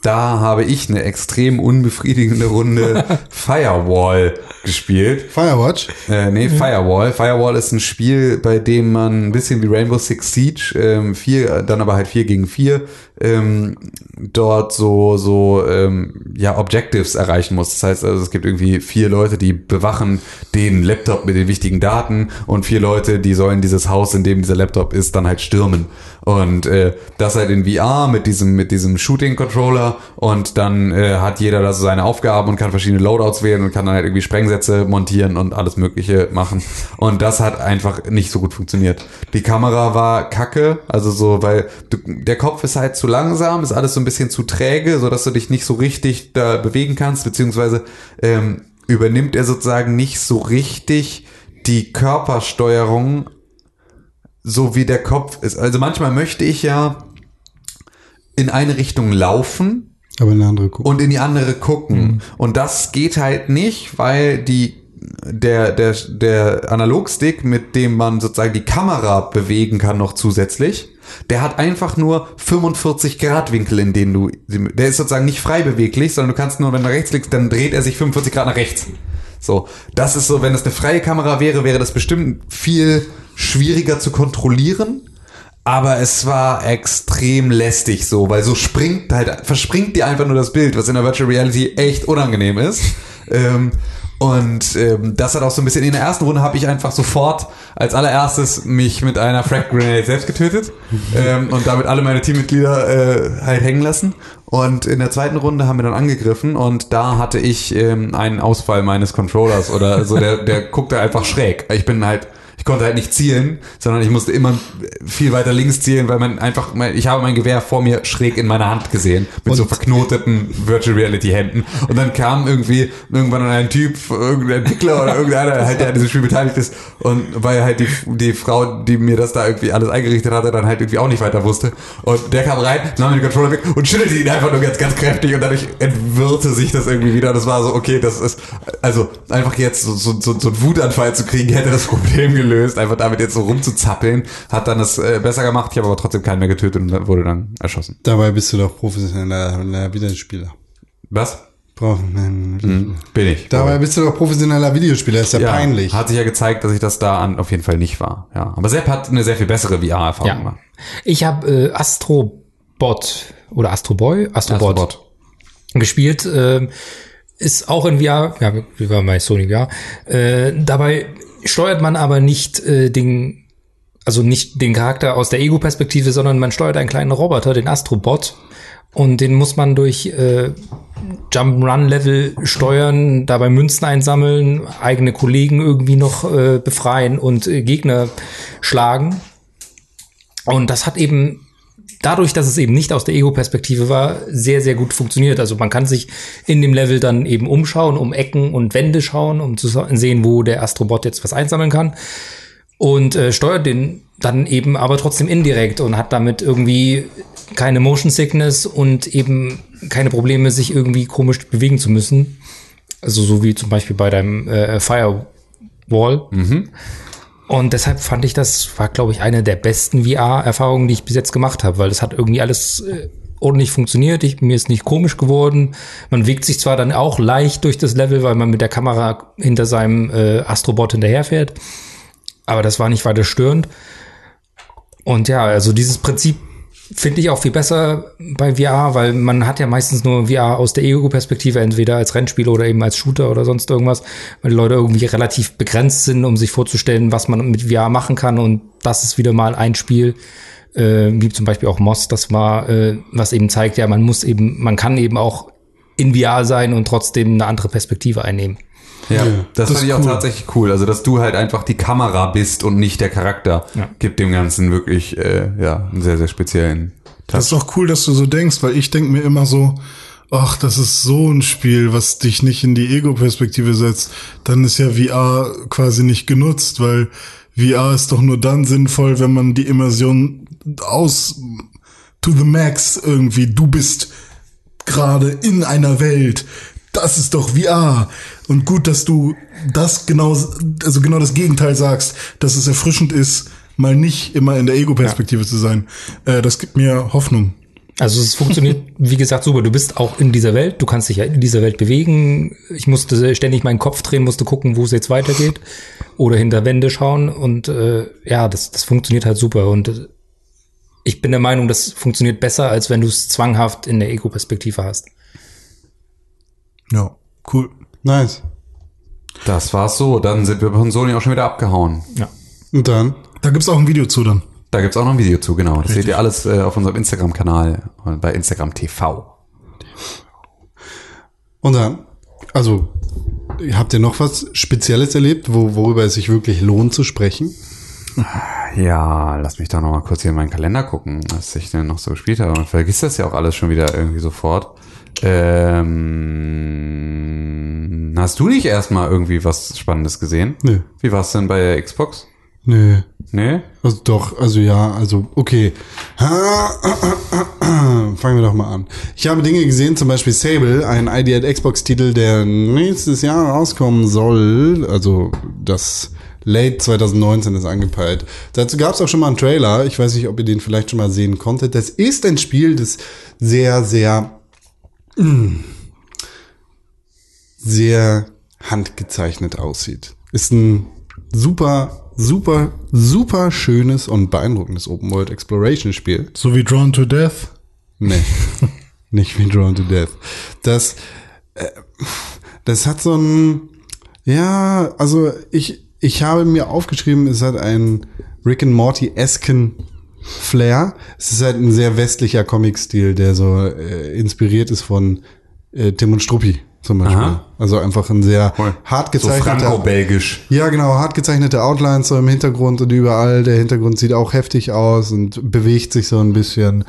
da habe ich eine extrem unbefriedigende Runde Firewall gespielt. Firewatch? Äh, nee, Firewall. Firewall ist ein Spiel, bei dem man ein bisschen wie Rainbow Six Siege, ähm, vier, dann aber halt vier gegen vier, ähm, dort so, so, ähm, ja, Objectives erreichen muss. Das heißt also, es gibt irgendwie vier Leute, die bewachen den Laptop mit den wichtigen Daten und vier Leute, die sollen dieses Haus, in dem dieser Laptop ist, dann halt stürmen. Und äh, das halt in VR mit diesem, mit diesem Shooting-Controller und dann äh, hat jeder da so seine Aufgaben und kann verschiedene Loadouts wählen und kann dann halt irgendwie Sprengsätze montieren und alles mögliche machen. Und das hat einfach nicht so gut funktioniert. Die Kamera war kacke, also so, weil du, der Kopf ist halt zu langsam, ist alles so ein bisschen zu träge, so dass du dich nicht so richtig da bewegen kannst, beziehungsweise ähm, übernimmt er sozusagen nicht so richtig die Körpersteuerung so wie der Kopf ist. Also manchmal möchte ich ja in eine Richtung laufen Aber eine andere gucken. und in die andere gucken. Und das geht halt nicht, weil die der, der, der Analogstick, mit dem man sozusagen die Kamera bewegen kann noch zusätzlich, der hat einfach nur 45 Grad Winkel, in denen du, der ist sozusagen nicht frei beweglich, sondern du kannst nur, wenn du rechts klickst, dann dreht er sich 45 Grad nach rechts. So, das ist so, wenn das eine freie Kamera wäre, wäre das bestimmt viel schwieriger zu kontrollieren. Aber es war extrem lästig so, weil so springt halt, verspringt dir einfach nur das Bild, was in der Virtual Reality echt unangenehm ist. Ähm, und ähm, das hat auch so ein bisschen, in der ersten Runde habe ich einfach sofort als allererstes mich mit einer Frag Grenade selbst getötet ähm, und damit alle meine Teammitglieder äh, halt hängen lassen. Und in der zweiten Runde haben wir dann angegriffen und da hatte ich ähm, einen Ausfall meines Controllers oder so, der, der guckte einfach schräg. Ich bin halt ich konnte halt nicht zielen, sondern ich musste immer viel weiter links zielen, weil man einfach, mein, ich habe mein Gewehr vor mir schräg in meiner Hand gesehen, mit so verknoteten Virtual Reality Händen. Und dann kam irgendwie irgendwann ein Typ, irgendein Entwickler oder irgendeiner, halt, der an diesem Spiel beteiligt ist. Und weil halt die, die Frau, die mir das da irgendwie alles eingerichtet hatte, dann halt irgendwie auch nicht weiter wusste. Und der kam rein, nahm den Controller weg und schüttelte ihn einfach nur ganz, ganz kräftig und dadurch entwirrte sich das irgendwie wieder. Das war so, okay, das ist, also einfach jetzt so, so, so, so einen Wutanfall zu kriegen, hätte das Problem gelöst. Einfach damit jetzt so rumzuzappeln, hat dann das äh, besser gemacht. Ich habe aber trotzdem keinen mehr getötet und wurde dann erschossen. Dabei bist du doch professioneller Videospieler. Was? Prof- Hm, bin ich. Dabei bist du doch professioneller Videospieler, ist ja, ja, peinlich. Hat sich ja gezeigt, dass ich das da an, auf jeden Fall nicht war. Ja, aber Sepp hat eine sehr viel bessere VR-Erfahrung Ja. gemacht. Ich habe äh, Astrobot oder Astroboy, Astrobot, Astrobot. gespielt. ähm, ist auch in VR, ja, wie war bei Sony VR. Äh, dabei steuert man aber nicht äh, den, also nicht den Charakter aus der Ego-Perspektive, sondern man steuert einen kleinen Roboter, den Astrobot. Und den muss man durch äh, Jump-Run-Level steuern, dabei Münzen einsammeln, eigene Kollegen irgendwie noch äh, befreien und äh, Gegner schlagen. Und das hat eben dadurch, dass es eben nicht aus der Ego-Perspektive war, sehr, sehr gut funktioniert. Also man kann sich in dem Level dann eben umschauen, um Ecken und Wände schauen, um zu sehen, wo der Astrobot jetzt was einsammeln kann. Und äh, steuert den dann eben aber trotzdem indirekt und hat damit irgendwie keine Motion Sickness und eben keine Probleme, sich irgendwie komisch bewegen zu müssen. Also so wie zum Beispiel bei deinem äh, Firewall. Und deshalb fand ich, das war, glaube ich, eine der besten VR-Erfahrungen, die ich bis jetzt gemacht habe, weil das hat irgendwie alles äh, ordentlich funktioniert. Ich, mir ist nicht komisch geworden. Man wiegt sich zwar dann auch leicht durch das Level, weil man mit der Kamera hinter seinem äh, Astrobot hinterherfährt, aber das war nicht weiter störend. Und ja, also dieses Prinzip finde ich auch viel besser bei VR, weil man hat ja meistens nur VR aus der Ego-Perspektive, entweder als Rennspiel oder eben als Shooter oder sonst irgendwas, weil die Leute irgendwie relativ begrenzt sind, um sich vorzustellen, was man mit VR machen kann. Und das ist wieder mal ein Spiel, äh, wie zum Beispiel auch Moss, das war, äh, was eben zeigt, ja, man muss eben, man kann eben auch in VR sein und trotzdem eine andere Perspektive einnehmen. Ja, das, das fand ich auch cool. tatsächlich cool. Also, dass du halt einfach die Kamera bist und nicht der Charakter, Ja. gibt dem Ganzen wirklich, äh, ja, einen sehr, sehr speziellen Das ist doch cool, dass du so denkst, weil ich denk mir immer so, ach, das ist so ein Spiel, was dich nicht in die Ego-Perspektive setzt. Dann ist ja VR quasi nicht genutzt, weil VR ist doch nur dann sinnvoll, wenn man die Immersion aus to the max irgendwie, du bist gerade in einer Welt. Das ist doch VR. Und gut, dass du das genau, also genau das Gegenteil sagst, dass es erfrischend ist, mal nicht immer in der Ego-Perspektive zu sein. Äh, das gibt mir Hoffnung. Also es funktioniert, wie gesagt, super. Du bist auch in dieser Welt, du kannst dich ja in dieser Welt bewegen. Ich musste ständig meinen Kopf drehen, musste gucken, wo es jetzt weitergeht. Oder hinter Wände schauen. Und äh, ja, das, das funktioniert halt super. Und äh, ich bin der Meinung, das funktioniert besser, als wenn du es zwanghaft in der Ego-Perspektive hast. Ja, cool. Nice. Das war's so. Dann sind wir von Sony auch schon wieder abgehauen. Ja. Und dann? Da gibt's auch ein Video zu dann. Da gibt's auch noch ein Video zu, genau. Das seht Richtig. ihr alles äh, auf unserem Instagram-Kanal und bei Instagram TV. Und dann? Also, habt ihr noch was Spezielles erlebt, wo, worüber es sich wirklich lohnt zu sprechen? Ja, lass mich doch noch mal kurz hier in meinen Kalender gucken, was ich denn noch so gespielt habe. Man vergisst das ja auch alles schon wieder irgendwie sofort. Ähm, hast du nicht erstmal irgendwie was Spannendes gesehen? Nö. Wie war's denn bei der Xbox? Nö. Nee? Also doch, also ja, also okay. Fangen wir doch mal an. Ich habe Dinge gesehen, zum Beispiel Sable, ein ID at Xbox-Titel, der nächstes Jahr rauskommen soll. Also das Late 2019 ist angepeilt. Dazu gab es auch schon mal einen Trailer. Ich weiß nicht, ob ihr den vielleicht schon mal sehen konntet. Das ist ein Spiel, das sehr, sehr, sehr handgezeichnet aussieht. Ist ein super, super, super schönes und beeindruckendes Open World Exploration Spiel. So wie Drawn to Death. Nee, nicht wie Drawn to Death. Das, äh, das hat so ein, ja, also ich, ich habe mir aufgeschrieben, es hat einen Rick and Morty-esken Flair. Es ist halt ein sehr westlicher Comic-Stil, der so äh, inspiriert ist von äh, Tim und Struppi zum Beispiel. Aha. Also einfach ein sehr hart So gezeichneter franco-belgisch. ja, genau, hart gezeichnete Outlines so im Hintergrund und überall. Der Hintergrund sieht auch heftig aus und bewegt sich so ein bisschen.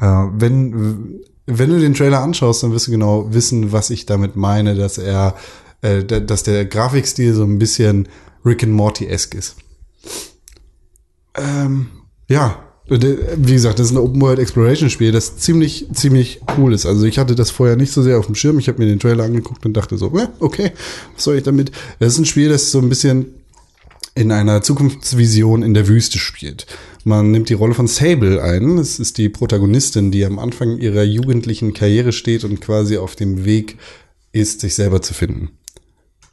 Äh, wenn, wenn du den Trailer anschaust, dann wirst du genau wissen, was ich damit meine, dass er, äh, da- dass der Grafikstil so ein bisschen Rick and Morty-esque ist. Ähm, ja, wie gesagt, das ist ein Open World Exploration Spiel, das ziemlich, ziemlich cool ist. Also ich hatte das vorher nicht so sehr auf dem Schirm. Ich habe mir den Trailer angeguckt und dachte so, äh, okay, was soll ich damit? Das ist ein Spiel, das so ein bisschen in einer Zukunftsvision in der Wüste spielt. Man nimmt die Rolle von Sable ein. Es ist die Protagonistin, die am Anfang ihrer jugendlichen Karriere steht und quasi auf dem Weg ist, sich selber zu finden.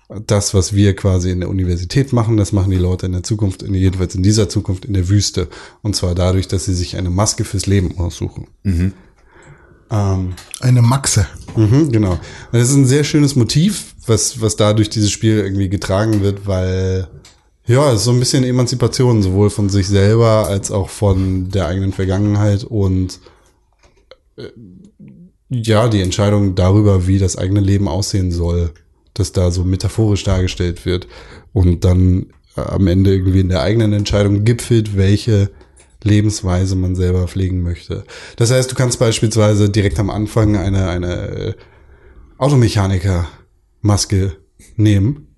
Das, was wir quasi in der Universität machen, das machen die Leute in der Zukunft, in, jedenfalls in dieser Zukunft in der Wüste. Und zwar dadurch, dass sie sich eine Maske fürs Leben aussuchen. Ähm, Eine Maxe. Mhm, genau. Und das ist ein sehr schönes Motiv, was, was da durch dieses Spiel irgendwie getragen wird, weil, ja, es ist so ein bisschen Emanzipation, sowohl von sich selber als auch von der eigenen Vergangenheit und, äh, ja, die Entscheidung darüber, wie das eigene Leben aussehen soll, das da so metaphorisch dargestellt wird und dann äh, am Ende irgendwie in der eigenen Entscheidung gipfelt, welche Lebensweise man selber pflegen möchte. Das heißt, du kannst beispielsweise direkt am Anfang eine, eine äh, Automechaniker-Maske nehmen.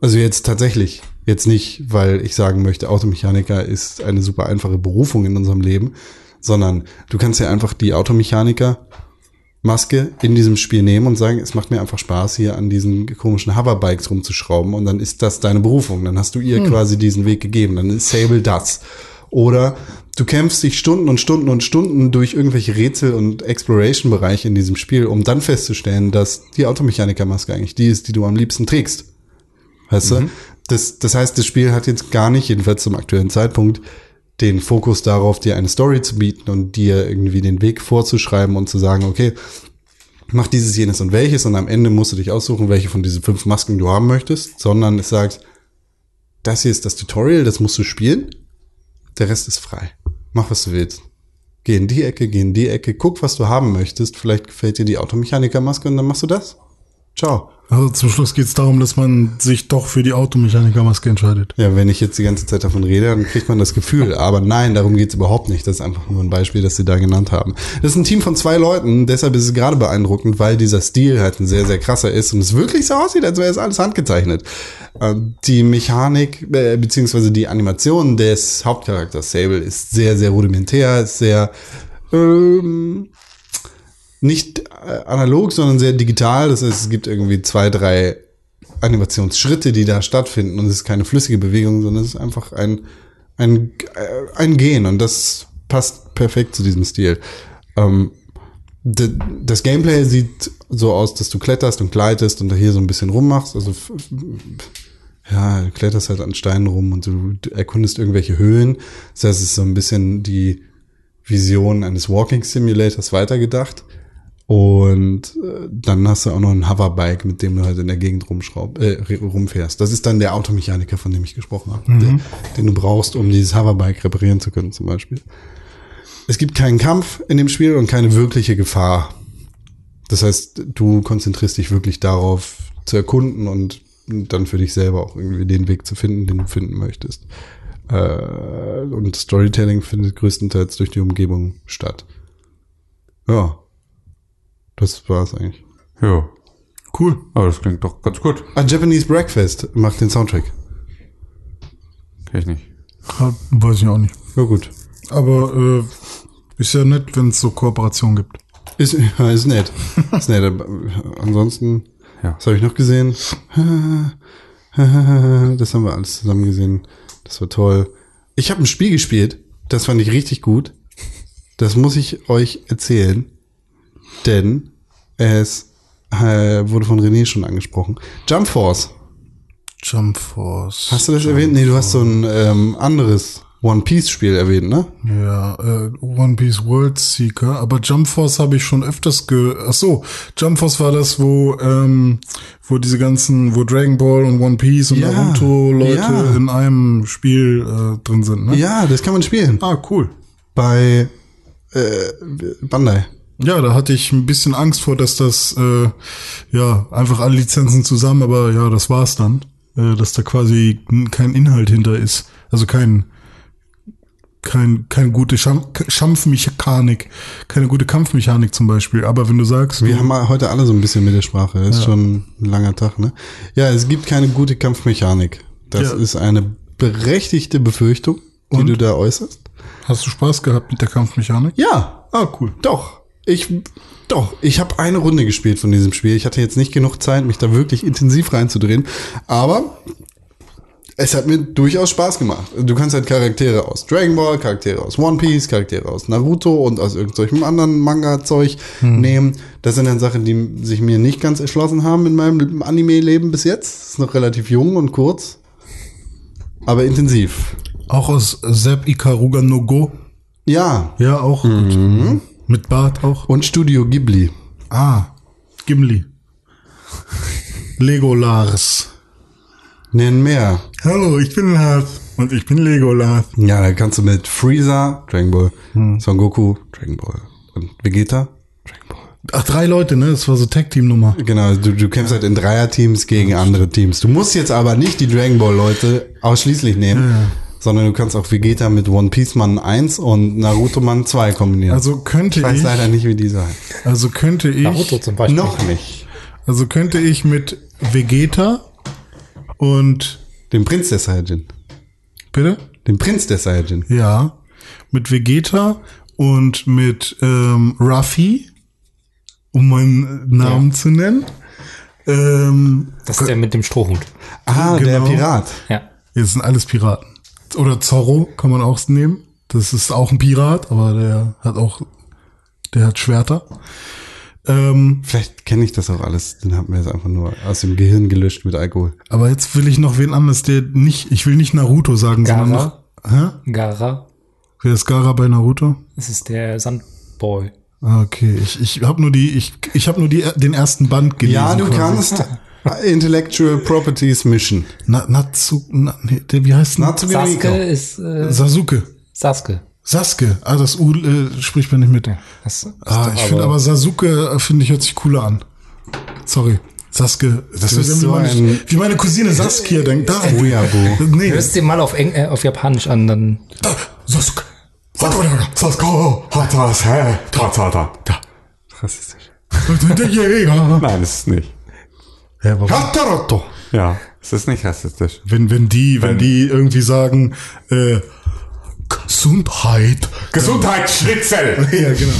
Also jetzt tatsächlich. Jetzt nicht, weil ich sagen möchte, Automechaniker ist eine super einfache Berufung in unserem Leben, sondern du kannst ja einfach die Automechaniker Maske in diesem Spiel nehmen und sagen, es macht mir einfach Spaß, hier an diesen komischen Hoverbikes rumzuschrauben und dann ist das deine Berufung. Dann hast du ihr quasi diesen Weg gegeben. Dann ist Sable das. Oder du kämpfst dich Stunden und Stunden und Stunden durch irgendwelche Rätsel und Exploration-Bereiche in diesem Spiel, um dann festzustellen, dass die Automechaniker-Maske eigentlich die ist, die du am liebsten trägst. Weißt du? Das, das heißt, das Spiel hat jetzt gar nicht, jedenfalls zum aktuellen Zeitpunkt, den Fokus darauf, dir eine Story zu bieten und dir irgendwie den Weg vorzuschreiben und zu sagen, okay, mach dieses, jenes und welches und am Ende musst du dich aussuchen, welche von diesen fünf Masken du haben möchtest, sondern es sagt, das hier ist das Tutorial, das musst du spielen, der Rest ist frei. Mach, was du willst. Geh in die Ecke, geh in die Ecke, guck, was du haben möchtest, vielleicht gefällt dir die Automechanikermaske und dann machst du das. Ciao. Also zum Schluss geht es darum, dass man sich doch für die Automechanikermaske entscheidet. Ja, wenn ich jetzt die ganze Zeit davon rede, dann kriegt man das Gefühl. Aber nein, darum geht's überhaupt nicht. Das ist einfach nur ein Beispiel, das sie da genannt haben. Das ist ein Team von zwei Leuten, deshalb ist es gerade beeindruckend, weil dieser Stil halt ein sehr, sehr krasser ist und es wirklich so aussieht, als wäre es alles handgezeichnet. Ähm, Die Mechanik, äh, beziehungsweise die Animation des Hauptcharakters Sable ist sehr, sehr rudimentär, ist sehr ähm, nicht äh, analog, sondern sehr digital. Das heißt, es gibt irgendwie zwei, drei Animationsschritte, die da stattfinden und es ist keine flüssige Bewegung, sondern es ist einfach ein, ein, äh, ein Gehen und das passt perfekt zu diesem Stil. Ähm, das Gameplay sieht so aus, dass du kletterst und gleitest und da hier so ein bisschen rummachst. Also ja, du kletterst halt an Steinen rum und du erkundest irgendwelche Höhlen. Das heißt, es ist so ein bisschen die Vision eines Walking Simulators weitergedacht. Und äh, dann hast du auch noch ein Hoverbike, mit dem du halt in der Gegend rumschraub, äh, rumfährst. Das ist dann der Automechaniker, von dem ich gesprochen habe, der, den du brauchst, um dieses Hoverbike reparieren zu können, zum Beispiel. Es gibt keinen Kampf in dem Spiel und keine wirkliche Gefahr. Das heißt, du konzentrierst dich wirklich darauf zu erkunden und dann für dich selber auch irgendwie den Weg zu finden, den du finden möchtest. Äh, und Storytelling findet größtenteils durch die Umgebung statt. Ja. Das war's eigentlich. Ja. Cool. Aber das klingt doch ganz gut. Ah, Japanese Breakfast macht den Soundtrack. Kenn ich nicht. Ha- Weiß ich auch nicht. Ja, gut. Aber äh, ist ja nett, wenn es so Kooperationen gibt. Ist, ja, ist nett. Ist nett. aber, äh, Ansonsten, Ja. was habe ich noch gesehen? Das haben wir alles zusammen gesehen. Das war toll. Ich habe ein Spiel gespielt. Das fand ich richtig gut. Das muss ich euch erzählen. Denn es äh, wurde von René schon angesprochen. Jump Force. Jump Force. Hast du das erwähnt? Nee, du hast so ein ähm, anderes One Piece Spiel erwähnt, ne? Ja, äh, One Piece World Seeker, aber Jump Force habe ich schon öfters ge. Ach so, Jump Force war das, wo ähm, wo diese ganzen, wo Dragon Ball und One Piece und Ja, Naruto Leute ja. in einem Spiel äh, drin sind, ne? Ja, das kann man spielen. Ah, cool. Bei äh, Bandai. Ja, da hatte ich ein bisschen Angst vor, dass das äh, ja einfach alle Lizenzen zusammen, aber ja, das war's dann, äh, dass da quasi kein Inhalt hinter ist, also kein kein keine gute Scham Schampfmechanik, keine gute Kampfmechanik zum Beispiel. Aber wenn du sagst, Wir haben heute alle so ein bisschen mit der Sprache. Das ist schon ein langer Tag, ne? Ja, es gibt keine gute Kampfmechanik. Das Ja. ist eine berechtigte Befürchtung, die Und? du da äußerst. hast du Spaß gehabt mit der Kampfmechanik? Ja, Ah, cool. doch. Ich doch, ich habe eine Runde gespielt von diesem Spiel. Ich hatte jetzt nicht genug Zeit, mich da wirklich intensiv reinzudrehen, aber es hat mir durchaus Spaß gemacht. Du kannst halt Charaktere aus Dragon Ball, Charaktere aus One Piece, Charaktere aus Naruto und aus irgendwelchem anderen Manga-Zeug nehmen. Das sind dann Sachen, die sich mir nicht ganz erschlossen haben in meinem Anime-Leben bis jetzt. Das ist noch relativ jung und kurz, aber intensiv. Auch aus Sepp Ikaruga no Go. Ja, Ja, auch gut. Mit Bart auch. und Studio Ghibli. Ah, Gimli. Legolars. Nennen mehr. Hallo, ich bin Lars und ich bin Legolas. Ja, da kannst du mit Freezer, Dragon Ball, Son Goku, Dragon Ball und Vegeta, Dragon Ball. Ach, drei Leute, ne? Das war so Tag-Team-Nummer. Genau, du, du kämpfst halt in Dreierteams gegen andere Teams. Du musst jetzt aber nicht die Dragon Ball Leute ausschließlich nehmen, sondern du kannst auch Vegeta mit One Piece Mann 1 und Naruto Mann 2 kombinieren. Also könnte ich weiß ich, leider nicht, wie die sein. also könnte ich, Naruto zum Beispiel. Noch nicht. also könnte ich mit Vegeta und, Den Prinz der Saiyajin. bitte? Den Prinz der Saiyajin. Ja, mit Vegeta und mit ähm, Ruffy, um meinen Namen zu nennen. Ähm, Das ist der mit dem Strohhut. Ah, der Genau. Pirat. Ja. Jetzt sind alles Piraten. Oder Zorro kann man auch nehmen. Das ist auch ein Pirat, aber der hat auch, der hat Schwerter. Ähm, Vielleicht kenne ich das auch alles. Den haben wir jetzt einfach nur aus dem Gehirn gelöscht mit Alkohol. aber jetzt will ich noch wen anders, der nicht, ich will nicht Naruto sagen, sondern noch, Gara. hä? Gara. Wer ist Gara bei Naruto? Das ist der Sandboy. Ah, Okay, ich, ich habe nur die, ich, ich habe nur die, den ersten Band gelesen. Ja, du quasi. kannst Intellectual Properties mischen. Na, Natsu, na, wie heißt denn? Natsuki Sasuke ist äh, Sasuke. Sasuke. Sasuke. Ah, das U äh, spricht man nicht mit. Das ist Ah, ich finde aber Sasuke, äh, finde ich, hört sich cooler an. Sorry. Sasuke. Das ist so meine, ein- wie meine Cousine Saskia denkt. Da. Weeaboo. Nee. Hörst dir mal auf, Eng äh, auf Japanisch an, dann Da. Sasuke. Sasuke. Da. Rassistisch. Der Jäger. Nein, das ist nicht. Ja, warum? Ja, es ist nicht rassistisch. Wenn, wenn die, wenn die irgendwie sagen, äh, Gesundheit. Gesundheitsschnitzel! Ja, genau.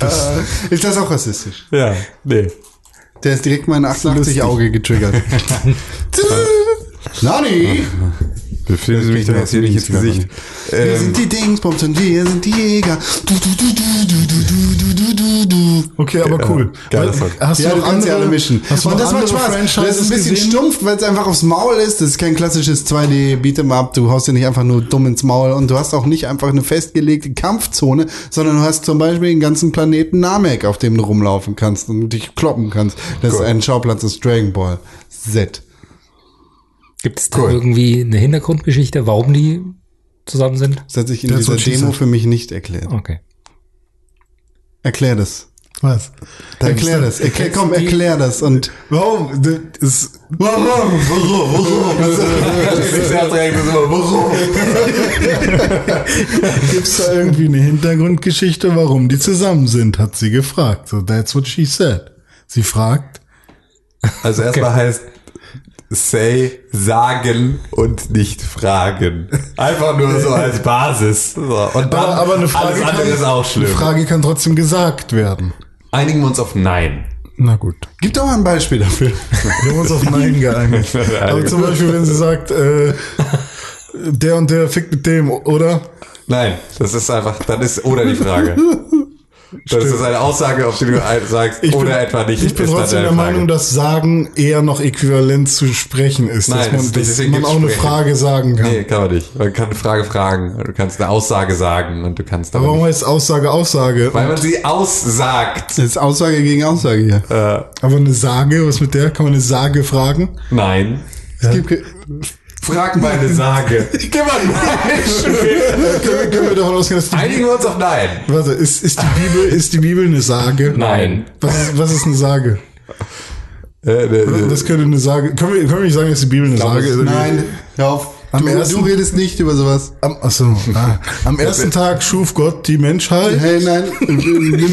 Äh, ist das auch rassistisch? Ja, nee. Der ist direkt mein 88-Auge getriggert. Nani! Befinden Sie mich da jetzt hier nicht ins Gesicht. Wir Ähm, sind die Dingsbums und wir sind die Jäger. Du, du, du, du, du, du, du, du, du. Okay, aber cool. Song. Hast ja, du noch kannst andere, alle mischen. Hast du und das macht Spaß. Das ist ein bisschen gesehen? stumpf, weil es einfach aufs Maul ist. Das ist kein klassisches 2D Beat'em Up. Du haust dir nicht einfach nur dumm ins Maul und du hast auch nicht einfach eine festgelegte Kampfzone, sondern du hast zum Beispiel den ganzen Planeten Namek, auf dem du rumlaufen kannst und dich kloppen kannst. Das ist ein Schauplatz des Dragon Ball Z. Gibt es da irgendwie eine Hintergrundgeschichte, warum die zusammen sind? Das hat sich in That's dieser Demo für mich nicht erklärt. Okay. Erklär das. Was? Erklär das. Erklär, komm, erklär das. Und Warum? Das ist, warum? Warum? Warum? gibt's da irgendwie eine Hintergrundgeschichte, warum die zusammen sind, hat sie gefragt. So, that's what she said. Sie fragt, Also erstmal heißt say sagen und nicht fragen. Einfach nur so als Basis. So. Und dann aber, aber eine Frage, alles andere kann, ist auch schlimm. eine Frage kann trotzdem gesagt werden. Einigen wir uns auf Nein. Na gut. Gib doch mal ein Beispiel dafür. Wir haben uns auf Nein geeinigt. Aber zum Beispiel, wenn sie sagt, äh, der und der fickt mit dem, oder? Nein, das ist einfach, dann ist oder die Frage. Das ist eine Aussage, auf die du sagst, Ich bin, oder etwa nicht. Ich bin trotzdem der. Meinung, dass Sagen eher noch äquivalent zu sprechen ist. Nein, dass das man, nicht, dass man auch eine Sprechen. Frage sagen kann. Nee, kann man nicht. Man kann eine Frage fragen. Du kannst eine Aussage sagen und du kannst Aber warum nicht. heißt Aussage Aussage? Weil man sie aussagt. Das ist Aussage gegen Aussage hier. Aber eine Sage, was mit der? Kann man eine Sage fragen? Nein. Es gibt ke- Frag mal eine Sage. Gib mal ein Beispiel. können, wir, können wir davon ausgehen, dass die Einigen wir uns auf Nein. Warte, ist, ist die Bibel, ist die Bibel eine Sage? Nein. Was ist, was ist eine Sage? Äh, äh, äh, Das könnte eine Sage. Können wir, können wir nicht sagen, dass die Bibel eine Sage ist? Nein, hör auf. Am Du, ersten- du redest nicht über sowas. Am, achso, ah, am ersten Tag schuf Gott die Menschheit. Hey, nein, nimm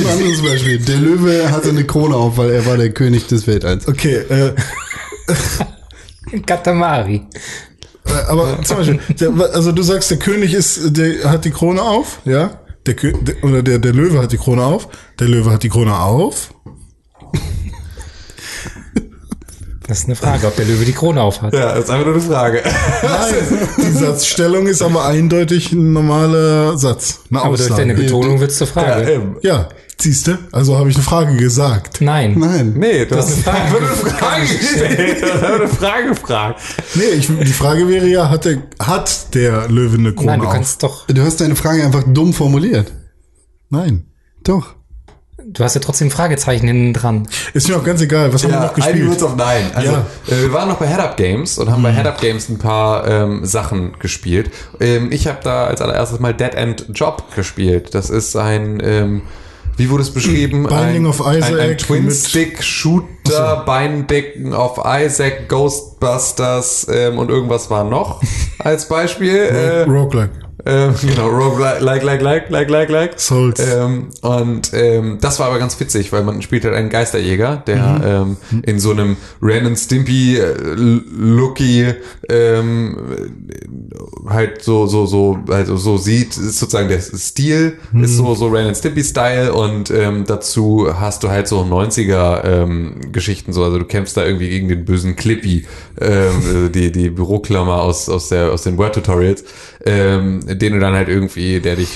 ein anderes Beispiel. Der Löwe hatte eine Krone auf, weil er war der König des Weltalls. Okay, äh, Katamari. Äh, Aber zum Beispiel, der, also du sagst, der König ist, der hat die Krone auf, ja? Der, oder der, der Löwe hat die Krone auf. Der Löwe hat die Krone auf. Das ist eine Frage, ob der Löwe die Krone aufhat. ja, das ist einfach nur eine Frage. Nein, die Satzstellung ist aber eindeutig ein normaler Satz. Eine Aber durch deine Aussage. Betonung wird's zur Frage. ähm, Ja, siehste, also habe ich eine Frage gesagt. Nein. Nein. nee, das, ist ist eine einfach Frage. eine Frage gestellt. Das ist einfach eine Frage gefragt. Nee, ich, die Frage wäre ja, hat der, hat der Löwe eine Krone Nein, du auf? kannst doch, Du hast deine Frage einfach dumm formuliert. Nein. Doch. Du hast ja trotzdem Fragezeichen hinten dran. Ist mir auch ganz egal, was haben wir Ja, noch gespielt? uns auf Nein. Also, Ja. äh, wir waren noch bei Head Up Games und haben bei Head Up Games ein paar ähm, Sachen gespielt. Ähm, ich habe da als allererstes mal Dead End Job gespielt. Das ist ein, ähm, wie wurde es beschrieben? Binding ein, of Isaac Ein, ein Twin-Stick-Shooter, Binding of Isaac, Ghostbusters ähm, und irgendwas war noch als Beispiel. äh, Roguelike. Ähm, genau, Rogue like, like, like, like, like, like. Souls. Ähm, und ähm, das war aber ganz witzig, weil man spielt halt einen Geisterjäger, der ähm, in so einem Ren and Stimpy äh, Looky ähm, halt so so so also so sieht ist sozusagen der Stil ist so so Ren and Stimpy Style und ähm, dazu hast du halt so 90er ähm, Geschichten so also du kämpfst da irgendwie gegen den bösen Clippy ähm, die die Büroklammer aus aus der aus den Word Tutorials ähm, den du dann halt irgendwie der dich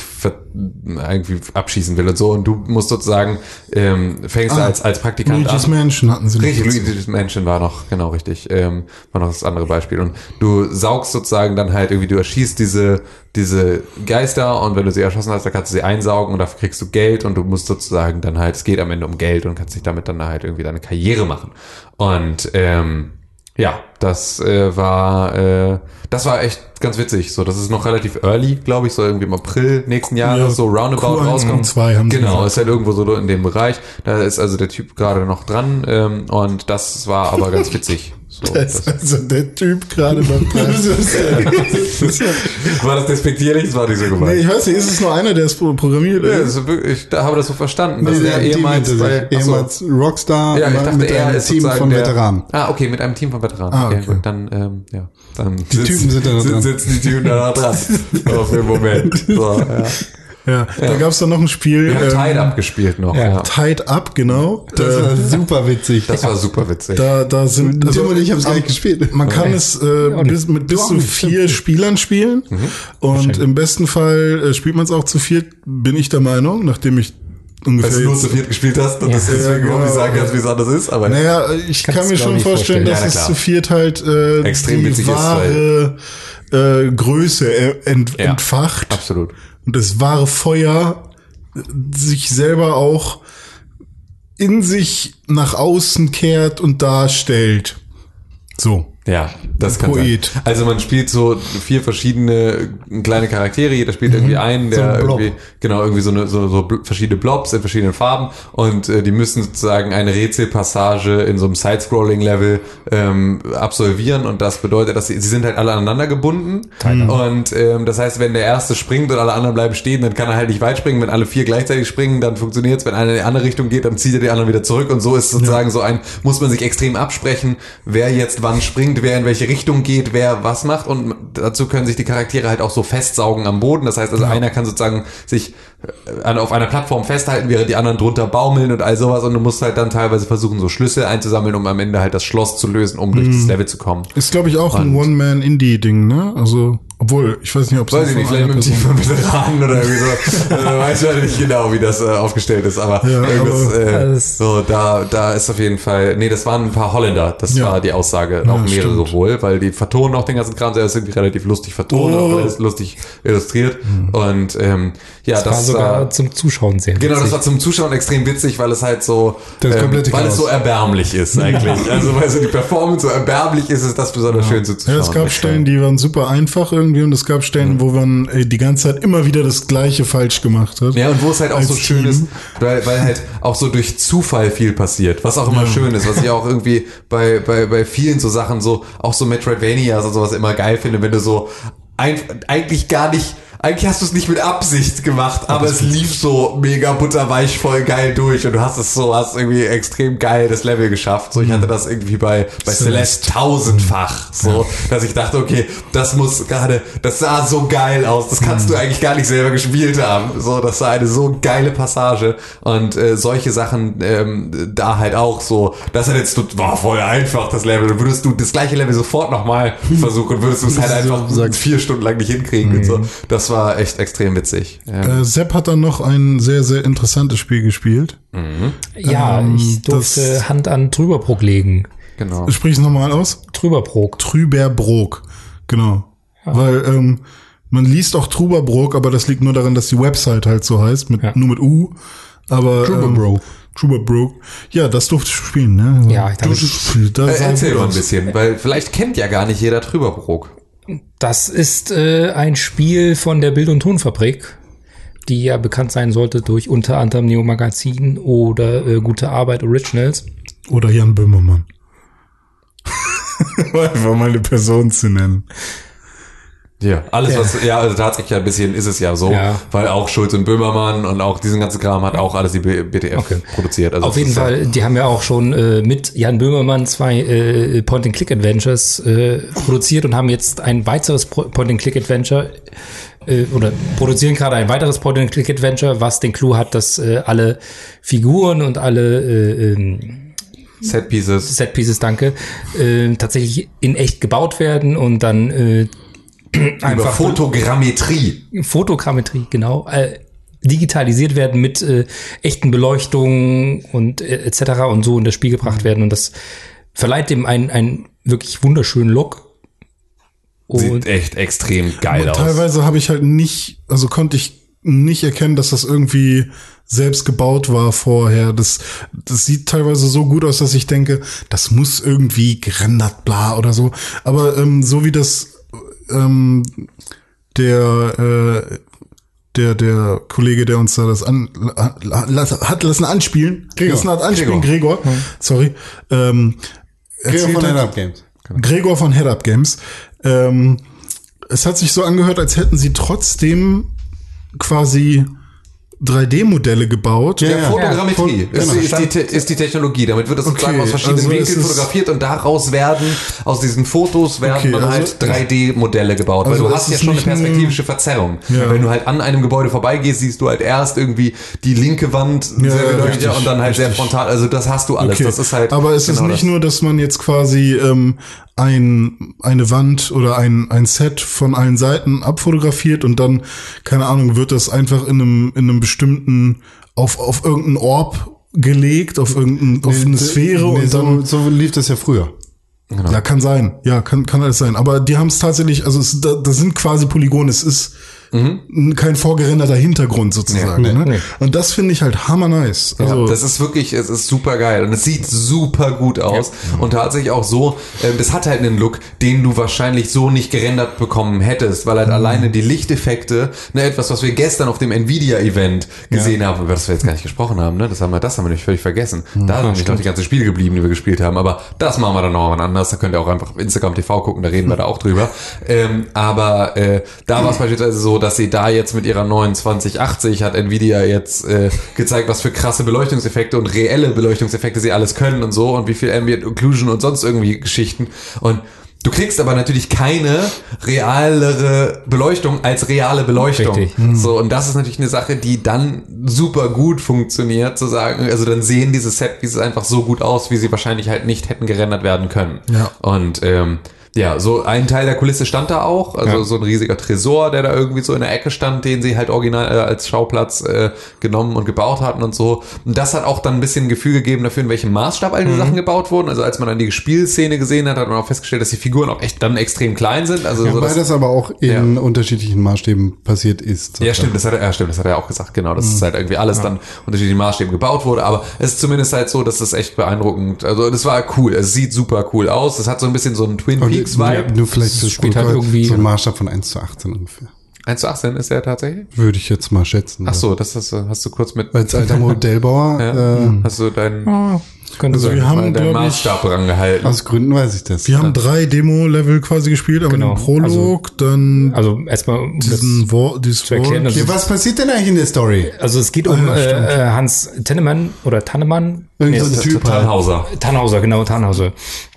irgendwie abschießen will und so und du musst sozusagen ähm, fängst Ah, als als Praktikant Luigi's an Mansion hatten sie Richtig. Luigi's Mansion war noch, genau richtig, ähm, war noch das andere Beispiel. Und du saugst sozusagen dann halt irgendwie, du erschießt diese, diese Geister und wenn du sie erschossen hast, dann kannst du sie einsaugen und dafür kriegst du Geld und du musst sozusagen dann halt, es geht am Ende um Geld und kannst dich damit dann halt irgendwie deine Karriere machen. Und ähm, ja, das äh, war äh, das war echt ganz witzig. So, das ist noch relativ early, glaube ich, so irgendwie im April nächsten Jahres, Ja, so roundabout Q1, rauskommt. Q2 haben sie genau, ist halt irgendwo so in dem Bereich. Da ist also der Typ gerade noch dran ähm, und das war aber ganz witzig. So, Das das, ist also der Typ gerade beim Preis. war das despektierlich? Das war nicht so nee, gemeint. ich weiß nicht, ist es nur einer, der es pro- programmiert? Ja, das ist wirklich, ich da habe das so verstanden, dass Nee, er der ehemals, bei, ehemals Rockstar ja, ich dachte, mit er einem ist Team von der, Veteranen. Ah, okay, mit einem Team von Veteranen. Ah, okay. okay. gut, dann, ähm, ja, dann Die Typen sind da dran. sitzen die Typen da dran. Auf den Moment. So, ja. Ja, da gab es dann noch ein Spiel. Wir haben ähm, Tide abgespielt noch. ja. Ja. Tied Up, genau. Das Äh, war super witzig. Das war super witzig. da, da sind Tim und ich haben es gar nicht gespielt. Man kann es äh, nicht. bis, mit bis zu nicht, vier Spielern spielen. Und im besten Fall äh, spielt man es auch zu viert, bin ich der Meinung, nachdem ich ungefähr Als du nur zu viert gespielt hast und das Ja, deswegen überhaupt nicht genau. sagen kannst, wie es anders ist. Aber Naja, ich kann mir schon vorstellen, vorstellen. dass Ja, es zu viert halt äh, Extrem die witzig ist, wahre äh, Größe ent, Ja. entfacht absolut. Und das wahre Feuer sich selber auch in sich nach außen kehrt und darstellt. So. Ja, das kann Poet. sein. Also man spielt so vier verschiedene kleine Charaktere, jeder spielt irgendwie einen, der ein Blob. irgendwie, genau, irgendwie so, eine, so, so verschiedene Blobs in verschiedenen Farben und äh, die müssen sozusagen eine Rätselpassage in so einem Side-Scrolling-Level ähm, absolvieren und das bedeutet, dass sie, sie sind halt alle aneinander gebunden und ähm, das heißt, wenn der erste springt und alle anderen bleiben stehen, dann kann er halt nicht weit springen. Wenn alle vier gleichzeitig springen, dann funktioniert's. Wenn einer in die andere Richtung geht, dann zieht er die anderen wieder zurück und so ist sozusagen so ein, muss man sich extrem absprechen, wer jetzt wann springt, wer in welche Richtung geht, wer was macht und dazu können sich die Charaktere halt auch so festsaugen am Boden. Das heißt also, einer kann sozusagen sich äh, auf einer Plattform festhalten, während die anderen drunter baumeln und all sowas und du musst halt dann teilweise versuchen, so Schlüssel einzusammeln, um am Ende halt das Schloss zu lösen, um durch das Level zu kommen. Ist, glaube ich, auch ein Und- One-Man-Indie-Ding, ne? Also, obwohl, ich weiß nicht, ob es Weiß ich nicht, vielleicht mit dem Team von Veteranen oder irgendwie so. äh, weiß ich halt nicht genau, wie das äh, aufgestellt ist, aber, Ja, irgendwas, aber- äh, Das- so, da, da ist auf jeden Fall, nee, das waren ein paar Holländer, das Ja. war die Aussage, auch mehrere stimmt. wohl, weil die vertonen auch den ganzen Kram, der ist irgendwie relativ lustig vertont, Oh. auch alles lustig illustriert und ähm, ja, Das, das, war sogar war, zum Zuschauen sehr Genau, das witzig. war zum Zuschauen extrem witzig, weil es halt so, Das ähm, weil es Chaos. so erbärmlich ist eigentlich. Also weil so die Performance so erbärmlich ist, ist das besonders schön zuzuschauen. Ja, es gab Stellen, die waren super einfach irgendwie und es gab Stellen, wo man äh, die ganze Zeit immer wieder das Gleiche falsch gemacht hat. Ja, und wo es halt auch so schön Team. ist, weil, weil halt auch so durch Zufall viel passiert, was auch immer schön ist, was ich auch irgendwie bei, bei, bei vielen so Sachen so, auch so Metroidvanias und sowas immer geil finde, wenn du so ein, eigentlich gar nicht, eigentlich hast du es nicht mit Absicht gemacht, aber es lief so mega butterweich voll geil durch und du hast es so, hast irgendwie extrem geil das Level geschafft. So, ich hatte das irgendwie bei, bei Celeste tausendfach, so, dass ich dachte, okay, das muss gerade, das sah so geil aus, das kannst du eigentlich gar nicht selber gespielt haben. So, das war eine so geile Passage und äh, solche Sachen ähm, da halt auch so, das hat jetzt, war voll einfach das Level. Dann würdest du das gleiche Level sofort nochmal versuchen, würdest du es halt einfach vier Stunden lang nicht hinkriegen und so. Das war echt extrem witzig. Ja. Äh, Sepp hat dann noch ein sehr, sehr interessantes Spiel gespielt. ja, ähm, ich durfte das- Hand an Trüberbrook legen. Genau. Sprich es nochmal aus. Trüberbrook. Trüberbrook. Genau. Weil ähm, man liest auch Trüberbrook, aber das liegt nur daran, dass die Website halt so heißt, mit, Ja. nur mit U. Aber Trüberbrook. Ähm, Trüberbrook. Ja, das durfte ich spielen, ne? Ja, ich dachte- das, das Äh, erzähl mal ein bisschen, weil vielleicht kennt ja gar nicht jeder Trüberbrook. Das ist äh, ein Spiel von der Bild- und Tonfabrik, die ja bekannt sein sollte durch unter anderem Neo Magazin oder äh, Gute Arbeit Originals. Oder Jan Böhmermann. Einfach mal eine Person zu nennen. Ja, alles was, ja, also tatsächlich ein bisschen ist es ja so, Ja. weil auch Schulz und Böhmermann und auch diesen ganzen Kram hat auch alles die BTF Okay. produziert. Also Auf jeden ja- Fall, die haben ja auch schon äh, mit Jan Böhmermann zwei äh, Point-and-Click-Adventures äh, produziert und haben jetzt ein weiteres Point-and-Click-Adventure äh, oder produzieren gerade ein weiteres Point-and-Click-Adventure, was den Clou hat, dass äh, alle Figuren und alle äh, ähm, Set Pieces. Set Pieces, danke, äh, tatsächlich in echt gebaut werden und dann äh, Über einfach Fotogrammetrie. Fotogrammetrie, genau, äh, digitalisiert werden mit äh, echten Beleuchtungen und äh, etc. und so in das Spiel gebracht werden und das verleiht dem einen, einen wirklich wunderschönen Look. Und Sieht echt extrem geil aus. teilweise habe ich halt nicht, also konnte ich nicht erkennen, dass das irgendwie selbst gebaut war vorher. Das, das sieht teilweise so gut aus, dass ich denke, das muss irgendwie gerendert, bla oder so. Aber ähm, so wie das ähm, der äh, der der Kollege, der uns da das an, hat lassen anspielen, Gregor. lassen hat anspielen, Gregor, sorry, ähm, Gregor von Head Up Games. Gregor von Head Up Games. Ähm, es hat sich so angehört, als hätten sie trotzdem quasi 3D-Modelle gebaut. Ja, Ja, ja. Fotogrammetrie Ja, ist, genau. ist, die, ist die Technologie. Damit wird das sozusagen Okay, aus verschiedenen also Winkeln ist- fotografiert und daraus werden, aus diesen Fotos werden Okay, dann also- halt 3D-Modelle gebaut. Also weil du hast ja ist schon eine perspektivische Verzerrung. Ja. Wenn du halt an einem Gebäude vorbeigehst, siehst du halt erst irgendwie die linke Wand Ja, sehr ja, beleuchtet richtig, und dann halt sehr richtig. frontal. Also das hast du alles. Okay. Das ist halt. Aber es ist genau nicht das. nur, dass man jetzt quasi ähm, ein, eine Wand oder ein, ein Set von allen Seiten abfotografiert und dann, keine Ahnung, wird das einfach in einem, in einem bestimmten, auf, auf irgendeinen Orb gelegt, auf irgendein, auf eine Sphäre Nee, und dann. so, so lief das ja früher. Ja, kann sein. Ja, kann, kann alles sein. Aber die haben es tatsächlich, also es, da, das sind quasi Polygone. Es ist Mhm. kein vorgerenderter Hintergrund sozusagen. Nee, ne? nee. Und das finde ich halt hammer nice. Ja, Also, das ist wirklich, es ist super geil und es sieht super gut aus und tatsächlich auch so, ähm, das hat halt einen Look, den du wahrscheinlich so nicht gerendert bekommen hättest, weil Mhm. halt alleine die Lichteffekte, ne, etwas, was wir gestern auf dem Nvidia-Event gesehen haben, über das wir jetzt gar nicht gesprochen haben, ne, das haben wir, das haben wir nämlich völlig vergessen. Mhm. Da sind nämlich noch die ganzen Spiele geblieben, die wir gespielt haben, aber das machen wir dann noch mal anders, da könnt ihr auch einfach auf Instagram TV gucken, da reden wir da auch drüber. Ähm, aber äh, da war es beispielsweise so, dass sie da jetzt mit ihrer neuen 2080 hat Nvidia jetzt äh, gezeigt, was für krasse Beleuchtungseffekte und reelle Beleuchtungseffekte sie alles können und so und wie viel Ambient Occlusion und sonst irgendwie Geschichten und Du kriegst aber natürlich keine realere Beleuchtung als reale Beleuchtung. Richtig. So, und das ist natürlich eine Sache, die dann super gut funktioniert, zu sagen, also dann sehen diese Set-Pieces einfach so gut aus, wie sie wahrscheinlich halt nicht hätten gerendert werden können. Ja. Und ähm, ja, so ein Teil der Kulisse stand da auch, also Ja. so ein riesiger Tresor, der da irgendwie so in der Ecke stand, den sie halt original äh, als Schauplatz äh, genommen und gebaut hatten und so. Und das hat auch dann ein bisschen ein Gefühl gegeben dafür, in welchem Maßstab all die Sachen gebaut wurden. Also als man dann die Spielszene gesehen hat, hat man auch festgestellt, dass die Figuren auch echt dann extrem klein sind. Also so, Wobei dass- das aber auch in unterschiedlichen Maßstäben passiert ist. ja, stimmt, das hat er, ja, stimmt, das hat er auch gesagt, genau, dass es halt irgendwie alles dann unter den Maßstäben gebaut wurde, aber es ist zumindest halt so, dass das echt beeindruckend, also das war cool, es sieht super cool aus, es hat so ein bisschen so einen Twin Und Peaks nur, Vibe. nur vielleicht Das zu spielt halt irgendwie- so ein Maßstab von 1 zu 18 ungefähr. 1 zu 18 ist er tatsächlich? Würde ich jetzt mal schätzen. Ach so, das ist, hast du kurz mit, Als alter Modellbauer, ja, äh, hast du deinen, Ah, könnte Also sein. wir haben, ich, Maßstab rangehalten. aus Gründen weiß ich das. wir haben drei Demo-Level quasi gespielt, aber Genau. den Prolog, dann also erstmal um das diesen dieses zu erklären, Okay, was passiert denn eigentlich in der Story? Also es geht um äh, äh, Hans Tennemann oder Tannemann. Irgend Nee, so ein Typ. Tannhauser. Tannhauser, genau, Tannhauser.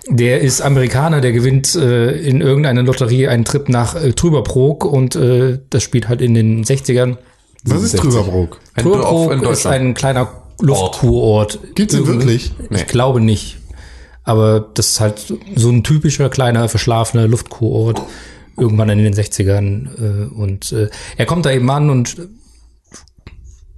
Der ist Amerikaner, der gewinnt äh, in irgendeiner Lotterie einen Trip nach äh, Trüberbrook und äh, das spielt halt in den 60ern. Was ist 67. Trüberbrook? Ein Trüberbrook in ist Deutschland. ein kleiner Luftkurort. Gibt's Irgendwie- wirklich? Nee. Ich glaube nicht. Aber das ist halt so ein typischer kleiner verschlafener Luftkurort irgendwann in den 60ern. Äh, und äh, er kommt da eben an und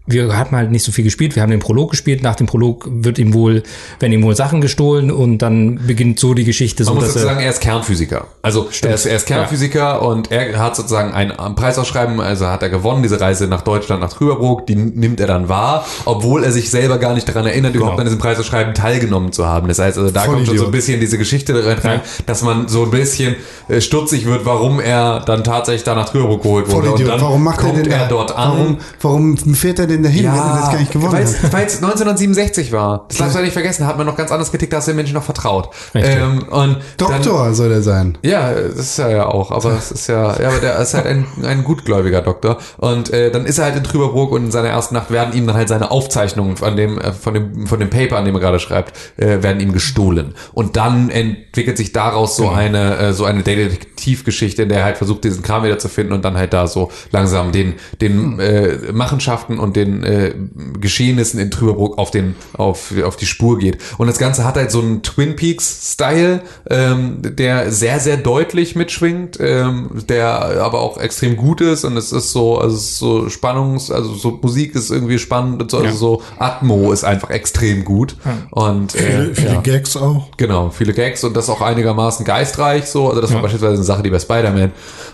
wir hatten halt nicht so viel gespielt. Wir haben den Prolog gespielt. Nach dem Prolog wird ihm wohl, werden ihm wohl Sachen gestohlen und dann beginnt so die Geschichte, so Man muss dass dazu er er ist Kernphysiker. Also er ist, er ist Kernphysiker und er hat sozusagen ein Preisausschreiben, also hat er gewonnen, diese Reise nach Deutschland, nach Trüberbrook, die nimmt er dann wahr, obwohl er sich selber gar nicht daran erinnert, überhaupt an diesem Preisausschreiben teilgenommen zu haben. Das heißt, also da kommt schon so ein bisschen diese Geschichte rein, rein dass man so ein bisschen äh, stutzig wird, warum er dann tatsächlich da nach Trüberbrook geholt wurde. Und dann Warum macht er kommt denn da, er dort an. Warum, warum fährt er denn dahin, wenn er das gar nicht gewonnen weil es weil es 1967 war. Das darfst du ja nicht vergessen, da hat man noch ganz anders getickt, da hast du den Menschen noch vertraut. Richtig. Ähm, und dann, Doktor soll er sein. ja, das ist er ja auch, aber es ist ja, ja, aber der ist halt ein, ein gutgläubiger Doktor. Und äh, dann ist er halt in Trüberbrook und in seiner ersten Nacht werden ihm dann halt seine Aufzeichnungen von dem, äh, von dem, von dem Paper, an dem er gerade schreibt, äh, werden ihm gestohlen. Und dann entwickelt sich daraus so eine, äh, so eine Detektivgeschichte, in der er halt versucht, diesen Kram wieder zu finden und dann halt da so langsam den, den äh, Machenschaften und den äh, Geschehnissen in Trüberbrook auf den, auf, auf die Spur geht. Und das Ganze hat halt so einen Twin Peaks-Style, ähm, der sehr, sehr deutlich mitschwingt, ähm, der aber auch extrem gut ist und es ist so, also es ist so Spannungs, also so Musik ist irgendwie spannend und so, also Ja. so Atmo ist einfach extrem gut. Und äh, Viele, viele ja. Gags auch. Genau, viele Gags und das auch einigermaßen geistreich so. Also das war beispielsweise eine Sache, die bei Spider-Man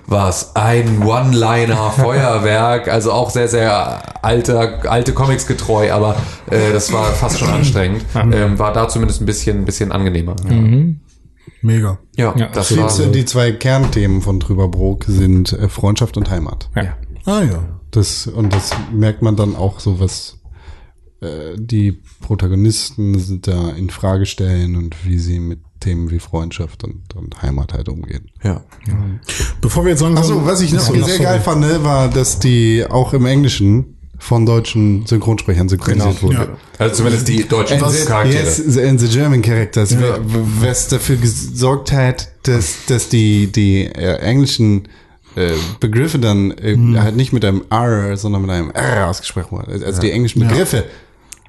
war es ein One-Liner Feuerwerk, also auch sehr, sehr alter, alte Comics getreu, aber äh, das war fast schon anstrengend. Ähm, war da zumindest ein bisschen, ein bisschen angenehmer. Mega. Ja, Ja, das Die, war so. die zwei Kernthemen von Trüberbrook sind äh, Freundschaft und Heimat. ja. Ah ja. Das, und das merkt man dann auch so, was äh, die Protagonisten da in Frage stellen und wie sie mit Themen wie Freundschaft und, und Heimat halt umgehen. Ja. Bevor wir jetzt langsam... Achso, was ich noch Achso, sehr geil fand, ne, war, dass die auch im Englischen von deutschen Synchronsprechern synchronisiert Genau. wurde. Ja. Also zumindest die deutschen Was, Charaktere. yes, in the German characters. Ja. Was dafür gesorgt hat, dass, dass die, die äh, englischen äh, Begriffe dann äh, Hm. halt nicht mit einem R, sondern mit einem R ausgesprochen wurden. Also die englischen Begriffe.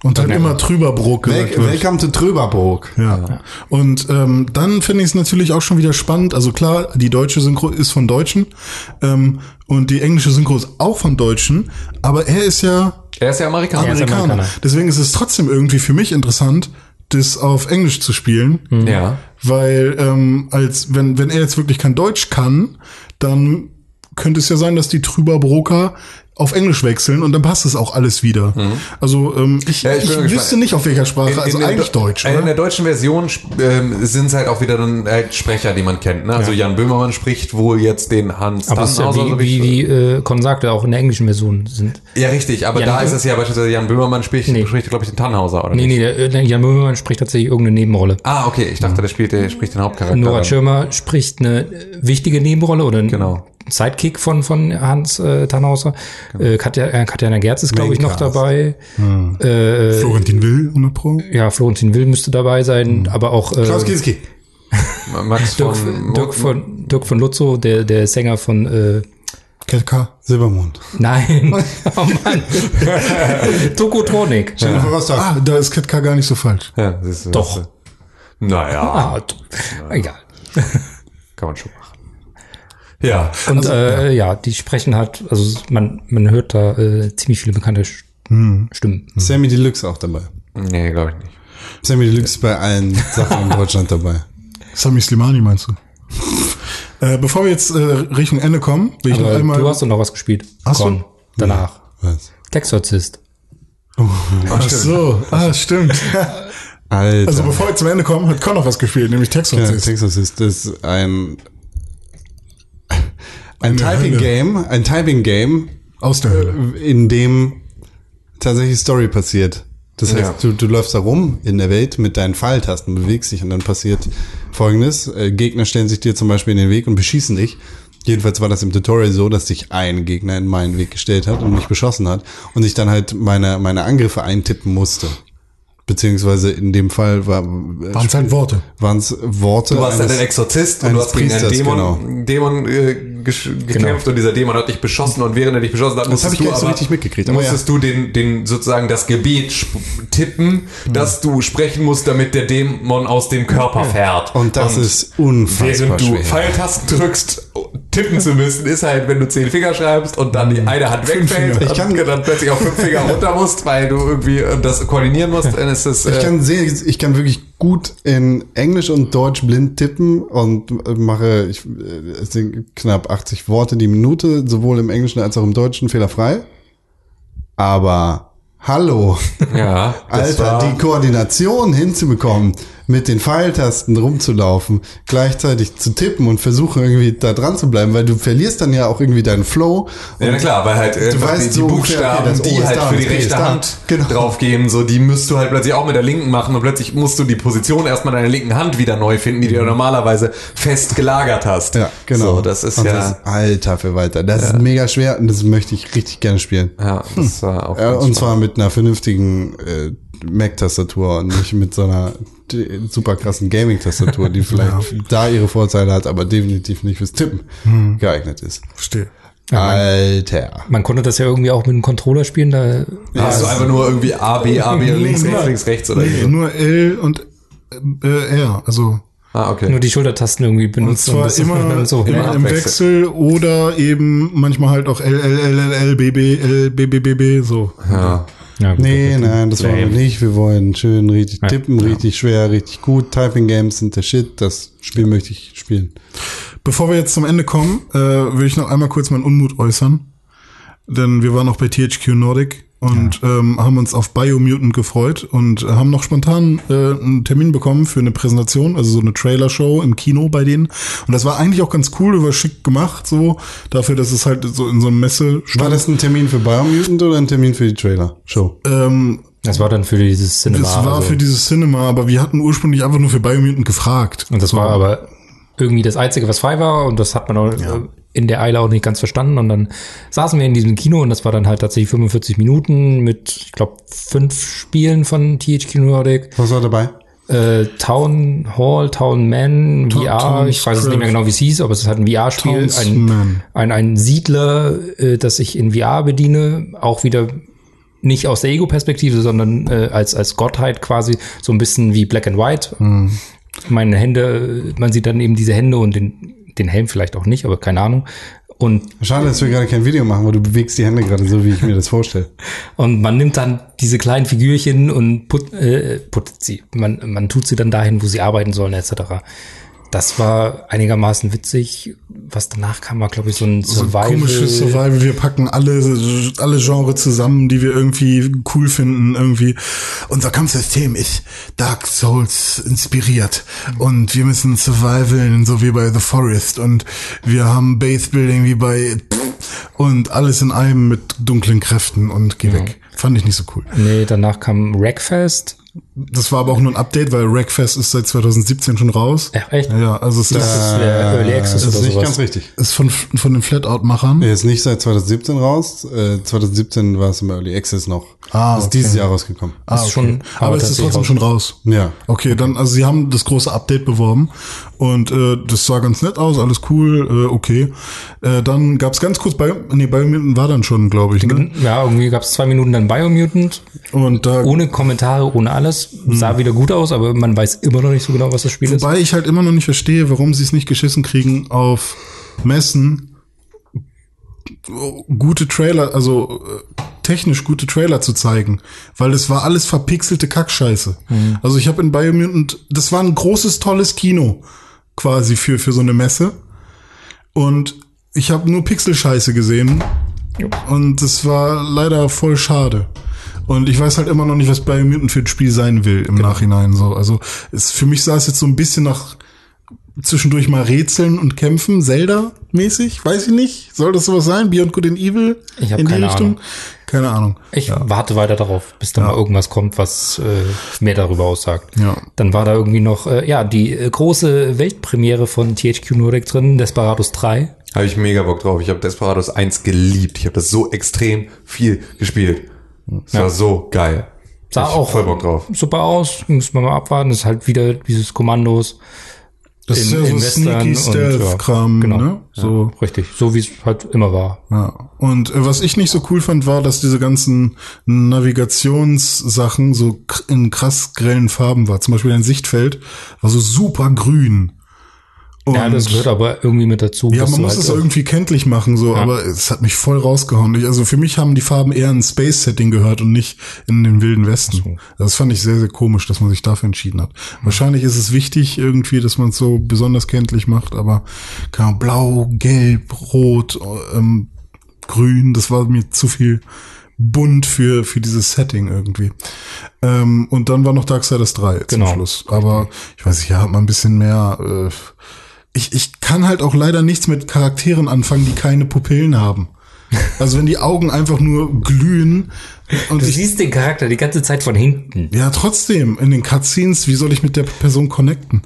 Und dann immer Trüberbrook gesagt Wel. Welcome to Tröberburg. Ja. Und ähm, dann finde ich es natürlich auch schon wieder spannend. Also klar, die deutsche Synchro ist von Deutschen ähm, und die englische Synchro ist auch von Deutschen, aber er ist ja er ist ja Amerikaner. ist Amerikaner. Amerikaner. Deswegen ist es trotzdem irgendwie für mich interessant, das auf Englisch zu spielen. Ja. Weil ähm, als wenn, wenn er jetzt wirklich kein Deutsch kann, dann könnte es ja sein, dass die Trüberbroker auf Englisch wechseln und dann passt es auch alles wieder. Also ähm, ich, Mhm. Ja, ich ich, wüsste nicht auf welcher Sprache, also der eigentlich Do- Deutsch, äh, In oder? der deutschen Version ähm, sind es halt auch wieder dann halt Sprecher, die man kennt. Ne? Also Jan Böhmermann spricht wohl jetzt den Hans Aber es ist ja wie, wie, wie äh, Con sagte, auch in der englischen Version sind. Ja, richtig, aber Jan da Böhm- ist es ja beispielsweise Jan Böhmermann spricht, Nee. spricht glaube ich, den Tannhauser, oder Nee, nicht? nee, der, der Jan Böhmermann spricht tatsächlich irgendeine Nebenrolle. Ah, okay, ich dachte, der spielt, der spricht den Hauptcharakter. Nora. Schirmer spricht eine äh, wichtige Nebenrolle oder Genau. Sidekick von, von Hans äh, Tannhauser. Äh, Katja, äh, Katjana Gerz ist, glaube ich, noch dabei. Äh, Florentin Will, 100 Pro. ja, Florentin Will müsste dabei sein, aber auch äh, Klaus Kinski. Max Dirk, von, Dirk, von, Dirk von Lutzow, der, der Sänger von äh, KK. Silbermond. Nein, oh Mann. Jennifer Rostock. Ah, da ist KK gar nicht so falsch. Ja, siehst du, Doch. weißt du. Naja, Ah, egal. kann man schon machen. Ja, Und äh, ja. die sprechen halt, also man, man hört da äh, ziemlich viele bekannte Sch- Stimmen. Sammy Deluxe auch dabei. nee, glaube ich nicht. Sammy Deluxe ist bei allen Sachen in Deutschland dabei. Sami Slimani meinst du? äh, bevor wir jetzt äh, Richtung Ende kommen, will ich noch Aber einmal. du hast doch noch was gespielt. Con, danach. Was? Texorzist. Ach so, ah, stimmt. Alter. Also bevor wir zum Ende kommen, hat Con noch was gespielt, nämlich Texas. ja, Texas ist das ein ein Typing Hölle. Game, ein Typing Game, Aus der Hölle. in dem tatsächlich Story passiert. Das heißt, Ja. du, du läufst da rum in der Welt mit deinen Pfeiltasten, bewegst dich und dann passiert folgendes. Äh, Gegner stellen sich dir zum Beispiel in den Weg und beschießen dich. Jedenfalls war das im Tutorial so, dass sich ein Gegner in meinen Weg gestellt hat und mich beschossen hat und ich dann halt meine, meine Angriffe eintippen musste. Beziehungsweise in dem Fall war, Waren es halt Worte. waren es Worte. Du warst eines- ein Exorzist und du hast gegen einen Priesters, Dämon, Dämon äh, gekämpft und dieser Dämon hat dich beschossen und während er dich beschossen hat, musstest du nicht so aber, richtig mitgekriegt, aber musstest du den, den sozusagen das Gebet tippen, dass du sprechen musst, damit der Dämon aus dem Körper fährt. Und das ist unfassbar Während du schwer. Pfeiltasten drückst, tippen zu müssen, ist halt, wenn du zehn Finger schreibst und dann die eine Hand wegfällt. Ich kann- und dann plötzlich auf fünf Finger runter musst, weil du irgendwie äh, das koordinieren musst, dann ist. Ich äh, kann sehr, ich kann wirklich gut in Englisch und Deutsch blind tippen und mache, ich, äh, es sind knapp 80 Worte die Minute, sowohl im Englischen als auch im Deutschen fehlerfrei. Aber hallo, ja, das Alter, die Koordination hinzubekommen, mit den Pfeiltasten rumzulaufen, gleichzeitig zu tippen und versuchen irgendwie da dran zu bleiben, weil du verlierst dann ja auch irgendwie deinen Flow. Ja, na klar, weil halt einfach weißt die, die so Buchstaben, okay, die ist halt da, für die ist rechte da. Hand Genau. draufgehen, so die müsst du halt plötzlich auch mit der linken machen und plötzlich musst du die Position erstmal deiner linken Hand wieder neu finden, die du ja normalerweise fest gelagert hast. Mhm. Ja, genau. So, das ist und ja, Das, alter Verwalter. Das ist mega schwer und das möchte ich richtig gerne spielen. ja, das war auch Ja, ganz und zwar mit einer vernünftigen äh, Mac-Tastatur und nicht mit so einer super krassen Gaming-Tastatur, die vielleicht da ihre Vorteile hat, aber definitiv nicht fürs Tippen geeignet ist. Verstehe. Alter. Man konnte das ja irgendwie auch mit einem Controller spielen, da Ja, hast du einfach nur irgendwie A, B, A, B, links, rechts, links, rechts oder Nee, so. nur L und äh, R. Also Ah, okay. nur die Schultertasten irgendwie und benutzt. zwar das immer, so. immer Ja, im Wechsel. Wechsel oder eben manchmal halt auch L, L, L, L, L, B, B, L, B, B, B, B, so. Ja. Ja, gut, Nee, nein, das wollen wir nicht. Wir wollen schön richtig Ja. tippen, richtig schwer, richtig gut. Typing Games sind der Shit. Das Spiel möchte ich spielen. Bevor wir jetzt zum Ende kommen, äh, will ich noch einmal kurz meinen Unmut äußern. Denn wir waren noch bei THQ Nordic und ähm, haben uns auf Biomutant gefreut und haben noch spontan äh, einen Termin bekommen für eine Präsentation, also so eine Trailer-Show im Kino bei denen. Und das war eigentlich auch ganz cool, war schick gemacht, so dafür, dass es halt so in so einem Messe War stand. das ein Termin für Biomutant oder ein Termin für die Trailer-Show? Ähm, Das war dann für dieses Cinema. das war also. für dieses Cinema, aber wir hatten ursprünglich einfach nur für Biomutant gefragt. Und das so. war aber irgendwie das Einzige, was frei war und das hat man auch äh, in der Eile auch nicht ganz verstanden und dann saßen wir in diesem Kino und das war dann halt tatsächlich 45 Minuten mit, ich glaube, fünf Spielen von THQ Nordic. Was war dabei? Äh, Town Hall, Town Man, VR, Town ich weiß es nicht mehr genau, wie es hieß, aber es ist halt ein VR-Spiel, ein, ein, ein Siedler, äh, das ich in VR bediene, auch wieder nicht aus der Ego-Perspektive, sondern äh, als, als Gottheit quasi, so ein bisschen wie Black and White. Meine Hände, man sieht dann eben diese Hände und den, den Helm vielleicht auch nicht, aber keine Ahnung. Und Schade, dass wir gerade kein Video machen, weil du bewegst die Hände gerade so, wie ich mir das vorstelle. Und man nimmt dann diese kleinen Figürchen und put, äh, putzt sie. Man, man tut sie dann dahin, wo sie arbeiten sollen, etc. Das war einigermaßen witzig. Was danach kam, war, glaube ich, so ein So Survival. komisches Survival. Wir packen alle, alle Genre zusammen, die wir irgendwie cool finden, irgendwie. Unser Kampfsystem ist Dark Souls inspiriert. Und wir müssen survivalen, so wie bei The Forest. Und wir haben Base Building wie bei, und alles in einem mit dunklen Kräften und geh weg. Fand ich nicht so cool. Nee, danach kam Wreckfest. Das war aber auch nur ein Update, weil Wreckfest ist seit 2017 schon raus. Ja, echt? Ja, also es Das ist, ist der Early Access Das ist oder nicht sowas. ganz richtig. ist von, von den Flatout-Machern. Er ist nicht seit 2017 raus. Äh, 2017 war es im Early Access noch. Ah, ist okay. dieses Jahr rausgekommen. Ah, ist schon- aber, aber es ist trotzdem raus. schon raus. Ja. Okay, dann, also sie haben das große Update beworben und äh, das sah ganz nett aus, alles cool, äh, okay. Äh, dann gab's ganz kurz bei, nee, Biomutant war dann schon, glaube ich, ne? Ja, irgendwie gab es zwei Minuten dann Biomutant. Und da, Ohne Kommentare, ohne alles. Sah wieder gut aus, aber man weiß immer noch nicht so genau, was das Spiel ist. wobei ich halt immer noch nicht verstehe, warum sie es nicht geschissen kriegen, auf Messen gute Trailer, also äh, technisch gute Trailer zu zeigen, weil das war alles verpixelte Kackscheiße. Also ich habe in Biomutant, das war ein großes tolles Kino quasi für für so eine Messe und ich habe nur Pixelscheiße gesehen und das war leider voll schade. Und ich weiß halt immer noch nicht, was Biomutant für ein Spiel sein will im Nachhinein so. Also es, für mich sah es jetzt so ein bisschen nach zwischendurch mal Rätseln und Kämpfen, Zelda-mäßig, weiß ich nicht. Soll das sowas sein? Beyond Good and Evil? Ich hab in die keine Richtung? Ahnung. Keine Ahnung. Ich warte weiter darauf, bis da mal irgendwas kommt, was äh, mehr darüber aussagt. Ja. Dann war da irgendwie noch, äh, ja, die äh, große Weltpremiere von THQ Nordic drin, Desperados 3. Habe ich mega Bock drauf. Ich habe Desperados 1 geliebt. Ich habe das so extrem viel gespielt. Es war so geil. Sah ich auch voll Bock drauf. super aus, muss man mal abwarten. Das ist halt wieder dieses Kommandos. Das in- ist ja in so Western sneaky Stealth-Kram, ja, genau. ne? So. Richtig, so wie es halt immer war. Ja. Und äh, was ich nicht so cool fand, war, dass diese ganzen Navigationssachen so in krass grellen Farben war. Zum Beispiel ein Sichtfeld war so super grün. Und ja, das gehört aber irgendwie mit dazu. Ja, man muss halt es irgendwie kenntlich machen, so, aber es hat mich voll rausgehauen. Ich, also für mich haben die Farben eher ein Space-Setting gehört und nicht in den wilden Westen. Das fand ich sehr, sehr komisch, dass man sich dafür entschieden hat. Wahrscheinlich ist es wichtig irgendwie, dass man es so besonders kenntlich macht, aber Ahnung, blau, gelb, rot, ähm, grün, das war mir zu viel bunt für, für dieses Setting irgendwie. Ähm, und dann war noch Darksiders 3 Genau. zum Schluss. Aber ich weiß nicht, ja, hat man ein bisschen mehr, äh, ich, ich kann halt auch leider nichts mit Charakteren anfangen, die keine Pupillen haben. Also wenn die Augen einfach nur glühen und Du ich, siehst den Charakter die ganze Zeit von hinten. ja trotzdem in den Cutscenes, wie soll ich mit der Person connecten?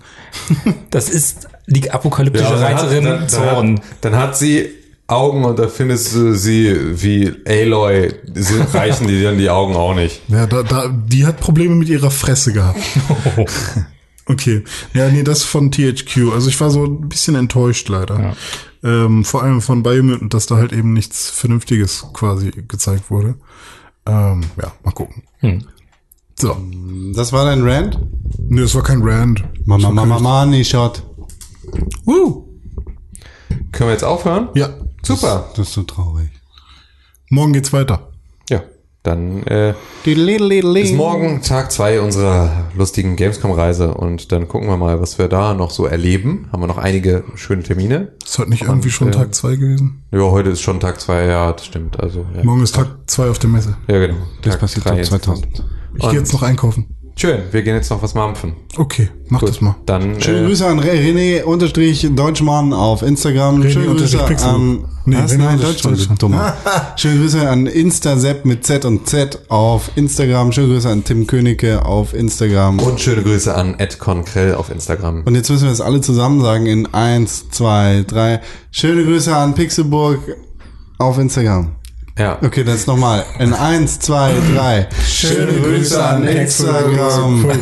Das ist die apokalyptische Ja, dann hat- Reiterin dann, dann, Zorn. hat, dann hat sie Augen und da findest du sie wie Aloy, sind, reichen die dann die Augen auch nicht. Ja, da, da, die hat Probleme mit ihrer Fresse gehabt. Okay. Ja, nee, das von THQ. Also ich war so ein bisschen enttäuscht leider. Ähm, vor allem von Biomutant, dass da halt eben nichts Vernünftiges quasi gezeigt wurde. Ähm, ja, mal gucken. So. Das war dein Rant? Nee, das war kein Rand. Mama, Mama, Money Shot. Woo. Können wir jetzt aufhören? Ja. Super. Das ist so traurig. Morgen geht's weiter. Dann äh, ist morgen Tag zwei unserer lustigen Gamescom-Reise und dann gucken wir mal, was wir da noch so erleben. Haben wir noch einige schöne Termine. Ist heute nicht irgendwie schon äh, Tag zwei gewesen? Ja, heute ist schon Tag zwei, ja, das stimmt. Also, ja, Morgen ist Tag zwei auf der Messe. ja genau. Das Tag passiert ab insgesamt. 2000. Ich gehe jetzt noch einkaufen. Schön, wir gehen jetzt noch was mampfen. Okay, mach das mal. Dann Schöne äh, Grüße an Re- René unterstrich Deutschmann auf Instagram. René Schöne Grüße unterstrich Pixelbook. an Nee, was? René Nein, unterstrich Deutschmann, Deutschmann. dummer. Schöne Grüße an Instasepp mit Z und Z auf Instagram. Schöne Grüße an Tim Königke auf Instagram. und schöne Grüße an Ed Konkrell auf Instagram. Und jetzt müssen wir das alle zusammen sagen in eins, zwei, drei. Schöne Grüße an Pixelburg auf Instagram. Ja. Okay, das nochmal. In eins, zwei, drei. Schöne Grüße an Instagram.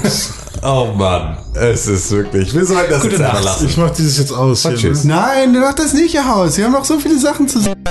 Oh Mann, es ist wirklich. Wir sollten das jetzt einfach lassen. Ich mach dieses jetzt aus. Hier, Tschüss. ne? Nein, du mach das nicht aus. Wir haben noch so viele Sachen zu sagen.